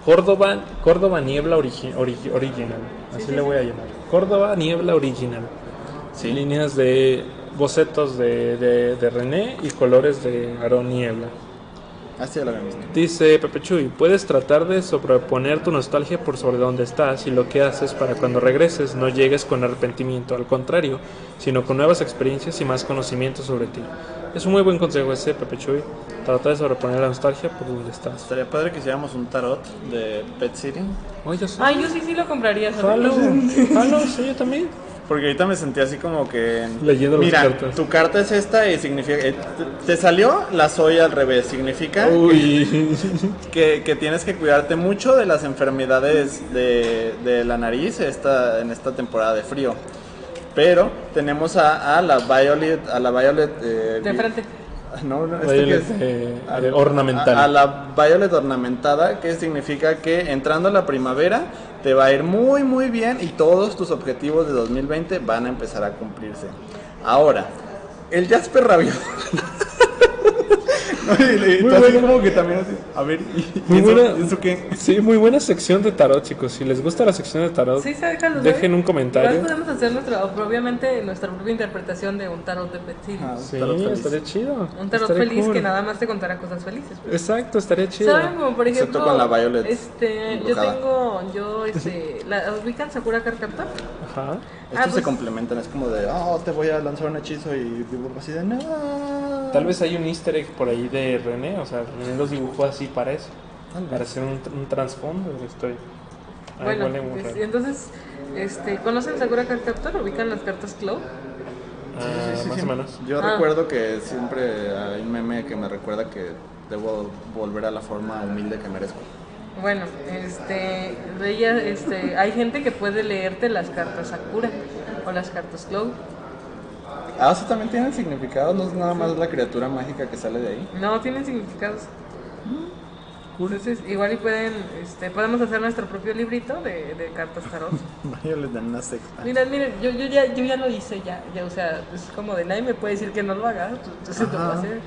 Córdoba, Córdoba Niebla origi- origi- Original, así sí, le sí. voy a llamar. Córdoba Niebla Original. Sí. Líneas de bocetos de, de, de René y colores de Aarón Niebla. Así lo visto. Dice Pepe Chuy, puedes tratar de sobreponer tu nostalgia por sobre donde estás y lo que haces para cuando regreses no llegues con arrepentimiento, al contrario, sino con nuevas experiencias y más conocimiento sobre ti. Es un muy buen consejo ese, Pepe Chuy. Trata de sobreponer la nostalgia por donde estás. Estaría padre que hiciéramos un tarot de Pet City. Sí. Ay, yo sí, sí lo compraría. Jalo, jalo, sí, yo también. Porque ahorita me sentí así como que... Leyendo las Mira, cartas. tu carta es esta y significa... eh, te- te salió la soy al revés. Significa Uy. que, que tienes que cuidarte mucho de las enfermedades de, de la nariz esta, en esta temporada de frío. Pero tenemos a, a la Violet... A la Violet... eh, De frente. No, no, ¿esto Violet, qué es? eh, A- eh, ornamental. A, a la violet ornamentada, que significa que entrando la primavera te va a ir muy muy bien y todos tus objetivos de 2020 van a empezar a cumplirse. Ahora, el Jasper rabioso. Y- Muy bueno. como que también así, a ver, ¿y, eso, buena. y eso qué? Sí, muy buena sección de tarot, chicos. Si les gusta la sección de tarot, Sí, dejen un comentario. Igual podemos hacer nuestra, obviamente nuestra propia interpretación de un tarot de City. Ah, Sí, tarot feliz. estaría chido. Un tarot Estaría feliz cool. que nada más te contará cosas felices. pues. Exacto, estaría chido. ¿Saben? Como por Excepto ejemplo, con la Violet este, yo tengo, yo, este, la, ¿ubican Sakura Card Captor? Ajá. Estos se pues- complementan, es como de, oh, te voy a lanzar un hechizo y vivo así de, no. Tal vez hay un easter egg por ahí de René, o sea, René los dibujó así para eso, para hacer un, un trasfondo de la historia. Ahí Bueno, pues, entonces, este, ¿conocen Sakura Card Captor? ¿Ubican las cartas Claw? Ah, Sí, sí, más sí. o menos. Yo Ah. recuerdo que siempre hay un meme que me recuerda que debo volver a la forma humilde que merezco. Bueno, este, de ella, este, hay gente que puede leerte las cartas Sakura o las cartas Claw. Ah, o sea, también tienen significado, no es nada más la criatura mágica que sale de ahí. No, tienen significados. Entonces, igual y pueden, este, podemos hacer nuestro propio librito de, de cartas tarot. Vaya, les dan una secta. Miren, miren, yo, yo, ya, yo ya lo hice, ya, ya, o sea, es como de nadie me puede decir que no lo haga, entonces lo a hacer.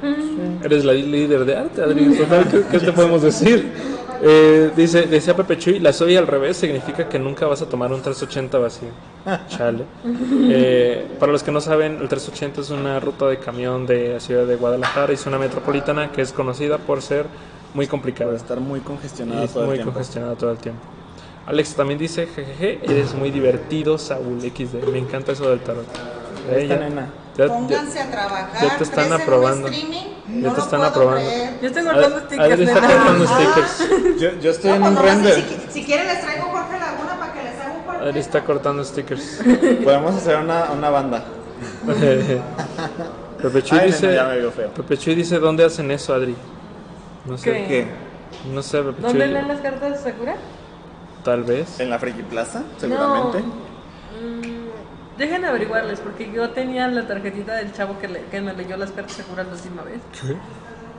Eres la líder de arte, Adri. Total, ¿qué, qué te podemos decir? Eh, dice, decía Pepe Chuy, la soy al revés significa que nunca vas a tomar un 380 vacío. Chale. Eh, para los que no saben, el 380 es una ruta de camión de la ciudad de Guadalajara y zona metropolitana que es conocida por ser muy complicada. Por estar muy congestionada es todo muy el tiempo. congestionada todo el tiempo. Alex también dice, jejeje, eres muy divertido, Saúl XD. Me encanta eso del tarot. Esta nena. Ya- ya- Pónganse a trabajar. ya te están aprobando. streaming, Ya no te están aprobando. creer. Yo estoy guardando Ad- stickers, Adri está cortando Ah. stickers. Yo, yo estoy No, en un render. Si, si quieren les traigo Jorge Laguna para que les haga un cuarteto. Adri está cortando stickers. Podemos hacer una, una banda. Pepe Chuy Ay, dice, ya. Pepe Chuy dice, ¿dónde hacen eso, Adri? No sé. ¿Qué? ¿Qué? No sé, Pepe ¿Dónde Chuy. leen las cartas Sakura? Tal vez. ¿En la Friki Plaza? Seguramente. No. Mm, dejen averiguarles, porque yo tenía la tarjetita del chavo que, le- que me leyó las cartas Sakura la última vez.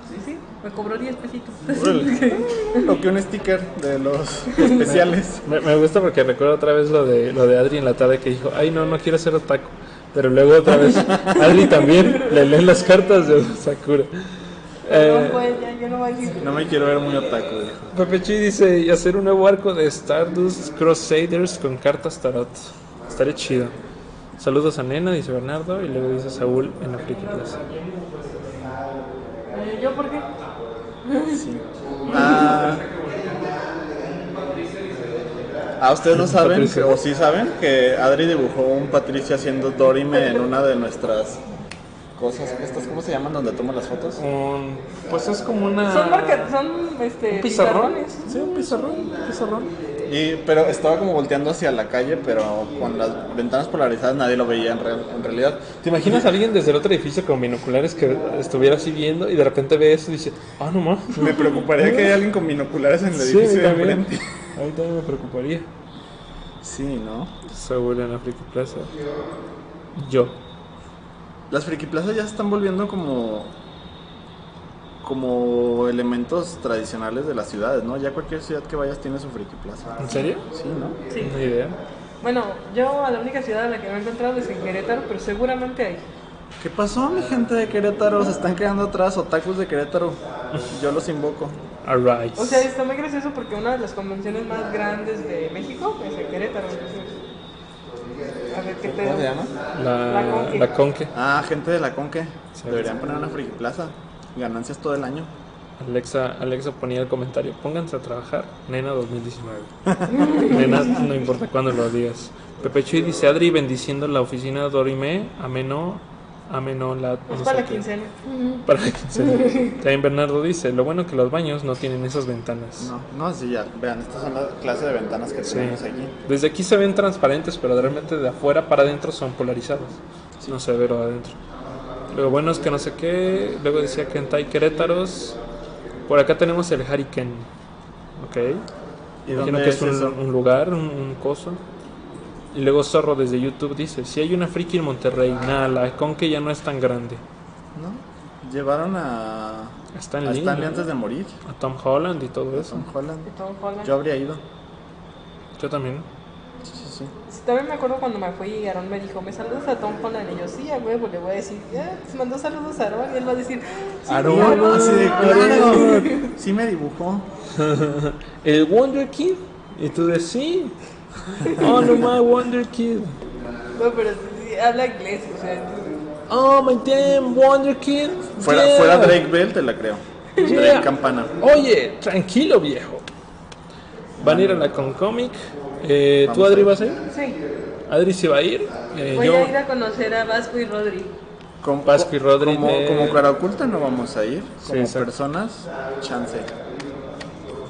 Sí, sí, me cobró 10 pesitos. Lo que un sticker de los especiales. Me, me gusta porque recuerdo otra vez lo de, lo de Adri en la tarde que dijo, ay no, no quiero ser otaku. Pero luego otra vez, Adri también le leen las cartas de Sakura. Eh, pues, ya, yo no voy a decir. No me quiero ver muy otaku. Pepe Chi dice, y hacer un nuevo arco de Stardust Crusaders con cartas tarot. Estaría chido. Saludos a Nena, dice Bernardo, y luego dice Saúl en la Friki Plaza. Eh, ¿Yo por qué? Ah. Ah, ustedes no saben, o sí saben, que Adri dibujó un Patricio haciendo Dorime en una de nuestras cosas, estas, ¿cómo se llaman? Donde toman las fotos. Pues es como una. Son, marca- son este, un pizarrón. pizarrones. Sí, un pizarrón. un pizarrón. Y, pero estaba como volteando hacia la calle, pero con las ventanas polarizadas nadie lo veía en, real- en realidad. ¿Te imaginas a alguien desde el otro edificio con binoculares que estuviera así viendo y de repente ve eso y dice, ah, no más? Me preocuparía que haya alguien con binoculares en el Sí, edificio de también. enfrente. A mí también me preocuparía. Sí, ¿no? Seguro en la Friki Plaza. Yo. Las friki plazas ya se están volviendo como como elementos tradicionales de las ciudades, ¿no? Ya cualquier ciudad que vayas tiene su friki plaza. ¿En serio? Sí, ¿no? Sí. Una idea. Bueno, yo a la única ciudad a la que me he encontrado es en Querétaro, pero seguramente hay. ¿Qué pasó, mi gente de Querétaro? Se están quedando atrás, otakus de Querétaro. Yo los invoco. Arise. O sea, está muy gracioso porque una de las convenciones más grandes de México es en Querétaro. a ver qué te ¿Cómo se llama? la, La Conque. la Conque. Ah, gente de la Conque. Sí. Deberían poner una friki plaza. Ganancias todo el año. Alexa, Alexa ponía el comentario, pónganse a trabajar, nena 2019. nena, no importa cuándo lo digas. Pepe Chuy dice, Adri bendiciendo la oficina Dorime, ameno, ameno la... Es no para la qué". quincena. Para la quincena. También Bernardo dice, lo bueno que los baños no tienen esas ventanas. No, no, sí, ya. Vean, estas son la clase de ventanas que Sí. tenemos aquí. Desde aquí se ven transparentes, pero realmente de afuera para adentro son polarizados. No se ve lo de adentro. Lo bueno es que no sé qué. Luego decía que en Tai Querétaros. Por acá tenemos el Hurricane. Ok. ¿Y Imagino dónde que es es un, eso? un lugar, un, un coso. Y luego Zorro desde YouTube dice: Si hay una friki en Monterrey, nada, la Conque ya no es tan grande. ¿No? Llevaron a... Está en a. Stanley antes de morir. A Tom Holland y todo eso. Tom Holland. Tom Holland. Yo habría ido. Yo también. También me acuerdo cuando me fui y Aaron me dijo, ¿me saludas a Tom Holland? Y yo, sí, a huevo, le voy a decir, te mandó saludos a Aaron. Y él va a decir, sí, Aaron, claro. Así de claro. Sí me dibujó. El Wonder Kid. Y tú decís: Sí. Oh, no más, Wonder Kid. No, pero sí, habla inglés, o sea, Oh my damn, Wonder Kid. Fuera, Yeah. fuera Drake Bell, te la creo. Yeah. Drake Campana. Oye, tranquilo viejo. Van a ir a la Concomic. Eh, ¿Tú, Adri, vas a ir? sí. Adri sí va a ir. Eh, Voy yo, a ir a conocer a Vasco y Rodri. Como, Vasco y Rodri como, de- como cara oculta no vamos a ir. Sí, Como exacto. personas, chance.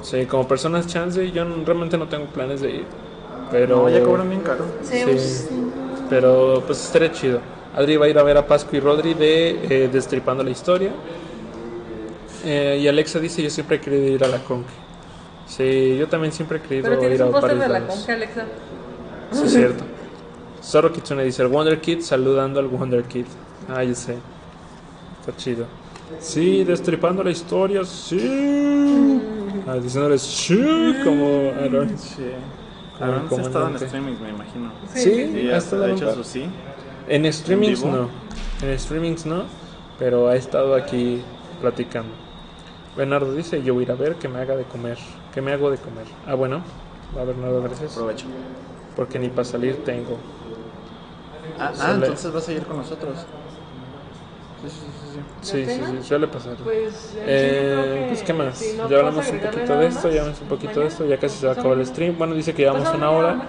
sí, como personas chance, yo realmente no tengo planes de ir. Pero, No, ya cobran bien caro. Sí, pero pues estaría chido. Adri va a ir a ver a Pascu y Rodri de eh, Destripando la Historia. Eh, y Alexa dice, yo siempre he querido ir a la Conque. Sí, yo también siempre he querido Pero tienes ir a un póster de la lados. conca, Alexa. Sí, es cierto. Zoro Kitsune dice, el Wonder Kid saludando al Wonder Kid. Ah, ya sé. Está chido. Sí, destripando la historia, sí. Ah, diciéndole sí, como Aaron. Sí. Como el Aaron sí ha estado en comandante. streaming, me imagino. Sí, Sí, ha ha estado en hecho sí. En streamings no. En streamings no. Pero ha estado aquí platicando. Bernardo dice, yo voy a ir a ver que me haga de comer. Que me hago de comer. Ah, bueno. Va Bernardo, gracias. Aprovecho. Porque ni para salir tengo. Ah, ah, entonces vas a ir con nosotros. Sí, sí, sí, sí. Sí, sí, suele pasar. Pues, Eh, que pues qué más, si no ya a hablamos un poquito de esto, ya hablamos un poquito de esto, ya casi se va a acabar el stream. Bueno, dice que llevamos una hora,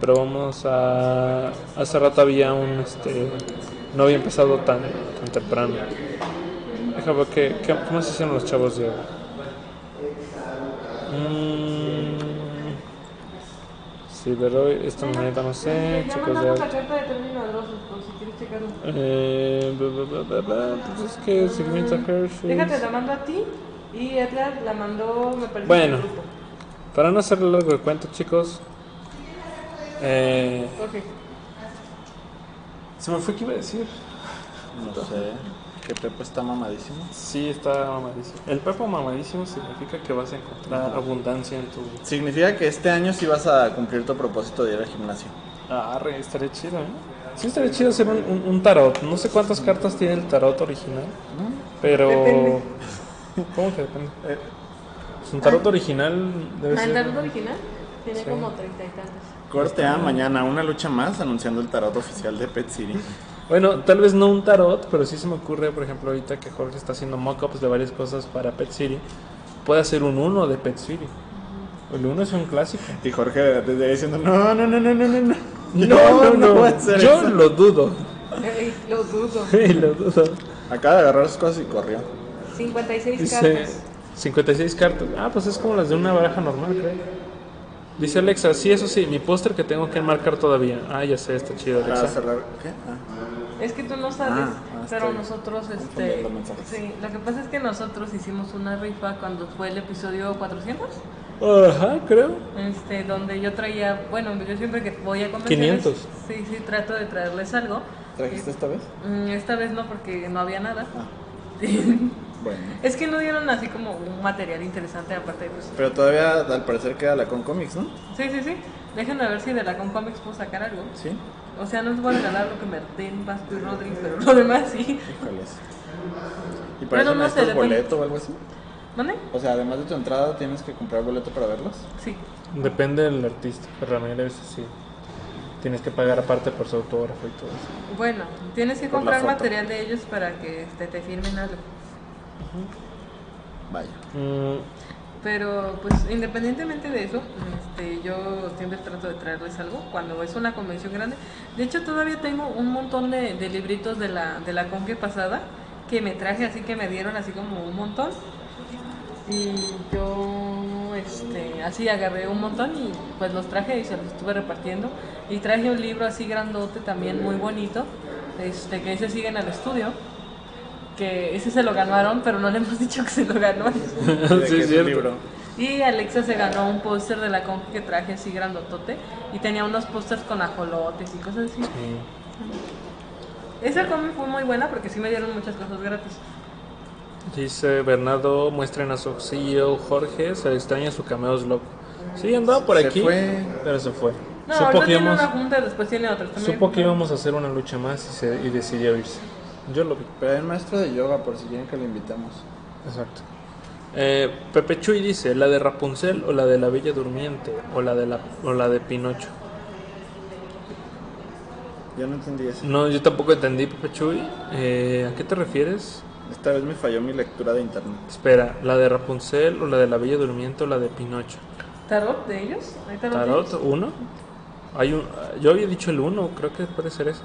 pero vamos a... Hace rato había un, este... No había empezado tan, tan temprano. Déjame ver qué, qué, qué más hicieron los chavos de hoy. Mm, sí, pero hoy, esta mañana no sé, chicos de... mandamos la carta de término adrosos, por si quieres checarlo. Eh, bla, bla, bla, bla, bla, pues es que segmenta Hershey. Déjate, la mando a ti y Edgar la mandó, me parece, Bueno. Para no hacer largo el cuento, chicos. Eh, Ok. se me fue que iba a decir. No sé. Que Pepe está mamadísimo. Sí, está mamadísimo. El pepo mamadísimo significa que vas a encontrar abundancia en tu. Significa que este año sí vas a cumplir tu propósito de ir al gimnasio. Ah, re, estaría chido, ¿eh? Sí, estaría chido hacer un, un- un tarot. No sé cuántas cartas tiene el tarot original, pero. Depende. ¿Cómo que depende? Eh, Pues un tarot original debe Ah, ¿El ser. tarot original? Tiene Sí. como treinta y tantos. corte A mañana, una lucha más anunciando el tarot oficial de Pet City. Bueno, tal vez no un tarot, pero sí se me ocurre, por ejemplo, ahorita que Jorge está haciendo mock-ups de varias cosas para Pet City, puede hacer un 1 de Pet City. El 1 es un clásico. Y Jorge desde ahí diciendo, no, no, no, no, no, no, no. No, no, no, hacer yo eso". lo dudo. Ey, Lo dudo. Lo dudo. Acaba de agarrar sus cosas y corrió. 56 Dice cartas. 56 cartas. Ah, pues es como las de una baraja normal, creo. Dice Alexa, sí, eso sí, mi póster que tengo que enmarcar todavía. Ah, ya sé, está chido, Para Alexa. cerrar. ¿Qué? Ah. Es que tú no sabes, Ah, ah, pero estoy nosotros, este, sí, lo que pasa es que nosotros hicimos una rifa cuando fue el episodio 400, Ajá, creo. este, donde yo traía, bueno, yo siempre que voy a convenciones, 500. sí, sí, trato de traerles algo. ¿Trajiste esta vez? Mm, Esta vez no, porque no había nada. Ah, bueno. Es que no dieron así como un material interesante aparte de pues. Pero todavía al parecer queda la con cómics, ¿no? Sí, sí, sí. Déjenme ver si de la Con Comics puedo sacar algo. Sí. O sea, no les voy a regalar lo que me den Vasco y Rodri, pero lo demás sí. Híjoles. ¿Y para eso no sé, necesitas boleto o algo así? ¿Mande? O sea, además de tu entrada, ¿tienes que comprar boleto para verlos? Sí. Depende del artista. Pero la mayoría de veces sí. Tienes que pagar aparte por su autógrafo y todo eso. Bueno, tienes que Por comprar material de ellos para que este, te firmen algo. Vaya. Mm, Pero pues independientemente de eso, este, yo siempre trato de traerles algo cuando es una convención grande. De hecho todavía tengo un montón de, de libritos de la, de la conque pasada que me traje así que me dieron así como un montón. Y yo este, así agarré un montón y pues los traje y se los estuve repartiendo. Y traje un libro así grandote también muy bonito, este, que ese sigue en el estudio. Que ese se lo ganaron, pero no le hemos dicho que se lo ganó. ¿De Sí, es cierto. libro? Y Alexa se ganó un póster de la conque que traje así grandotote y tenía unos pósters con ajolotes y cosas así. sí. Esa cómic fue muy buena porque sí me dieron muchas cosas gratis. Dice Bernardo, muestren a su CEO Jorge, se le extraña su cameos loco. Sí, andaba por Se aquí, fue. pero se fue. No, supo, que tiene íbamos, una junta y después tiene otra. Supo que íbamos a hacer una lucha más y, se, y decidió irse. Yo lo vi. Pero hay un maestro de yoga, por si quieren que lo invitemos. Exacto. Eh, Pepe Chuy dice, ¿la de Rapunzel o la de la Bella Durmiente o la de, la, o la de Pinocho? Yo no entendí eso. No, yo tampoco entendí, Pepe Chuy. Eh, ¿A qué te refieres? Esta vez me falló mi lectura de internet. Espera, ¿la de Rapunzel o la de la Bella Durmiente o la de Pinocho? ¿Tarot de ellos? ¿Hay tarot, de ¿Tarot? ellos? ¿Uno? Hay un, yo había dicho el uno, creo que puede ser eso.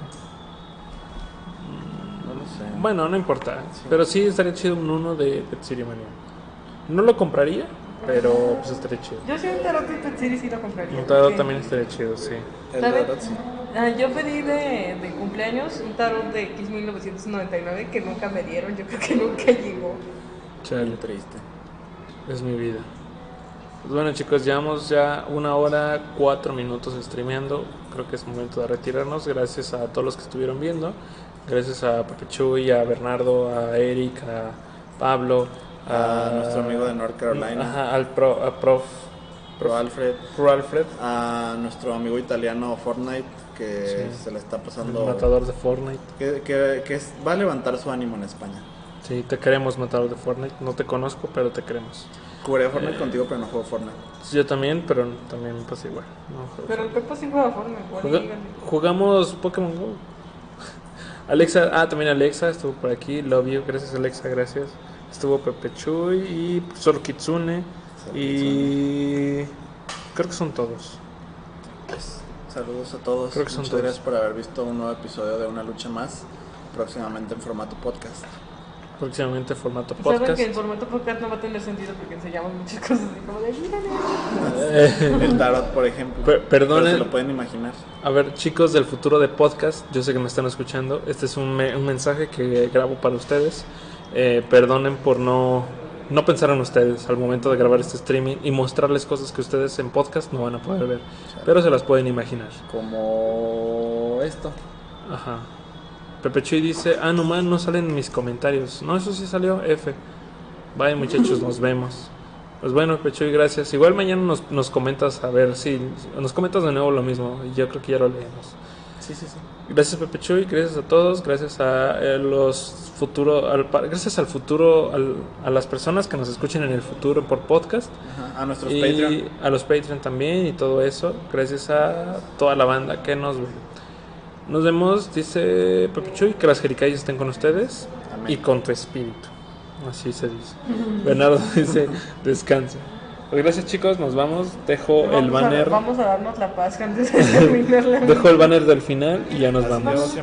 Bueno, no importa. Pero sí estaría chido un uno de Pet City Mania. No lo compraría, pero pues estaría chido. Yo sí un tarot de Pet City sí lo compraría. Un tarot porque- también estaría chido, sí. El tarot sí. Ah, yo pedí de, de cumpleaños un tarot de X 1999 que nunca me dieron, yo creo que nunca llegó. Chale, Triste. es mi vida. Pues bueno chicos, llevamos ya una hora, cuatro minutos streameando. Creo que es momento de retirarnos. Gracias a todos los que estuvieron viendo. Gracias a Pepe Chuy, a Bernardo, a Eric, a Pablo, A nuestro amigo de North Carolina. Ajá, al pro, a prof, Pro Alfred. Pro Alfred, A nuestro amigo italiano Fortnite, que Sí. se le está el pasando. matador de Fortnite. Que, que, que es- va a levantar su ánimo en España. Sí, te queremos, matador de Fortnite. No te conozco, pero te queremos. Jugaré Eh. Fortnite contigo, pero no juego Fortnite. Yo también, pero también pues igual. no Pero el Pepo sí juega Fortnite, jugamos Pokémon Go. Alexa, ah, también Alexa estuvo por aquí. Love you, gracias Alexa, gracias. Estuvo Pepe Chuy y Sor Kitsune. Y creo que son todos. Saludos a todos. Creo que son Muchas todos. gracias por haber visto un nuevo episodio de Una Lucha Más. Próximamente en formato podcast. Próximamente formato Saben podcast. que el formato podcast no va a tener sentido porque enseñamos muchas cosas así como de. Eh, El tarot, por ejemplo. Per- perdonen. Pero se lo pueden imaginar. A ver, chicos del futuro de podcast, yo sé que me están escuchando. Este es un, me- un mensaje que grabo para ustedes. Eh, perdonen por no, no pensar en ustedes al momento de grabar este streaming y mostrarles cosas que ustedes en podcast no van a poder ver, pero se las pueden imaginar. Como esto. Ajá. Pepe Chuy dice: Ah, no man, no salen mis comentarios. No, eso sí salió. F. Bye, muchachos, nos vemos. Pues bueno, Pepe Chuy, gracias. Igual mañana nos, nos comentas, a ver si nos comentas de nuevo lo mismo. y Yo creo que ya lo leemos. Sí, sí, sí. Gracias Pepe Chuy, gracias a todos, gracias a eh, los futuro, al, gracias al futuro, al- a las personas que nos escuchen en el futuro por podcast Ajá, A nuestros y Patreon. a los Patreon también y todo eso, gracias a toda la banda que nos ve. Nos vemos, dice Pepe Chuy, que las jericayas estén con ustedes Amén. y con tu espíritu, así se dice. Bernardo dice, descansa. Pues gracias chicos, nos vamos, dejo el a- banner, vamos a darnos la paz antes de terminar la dejo el banner del final y ya nos vamos.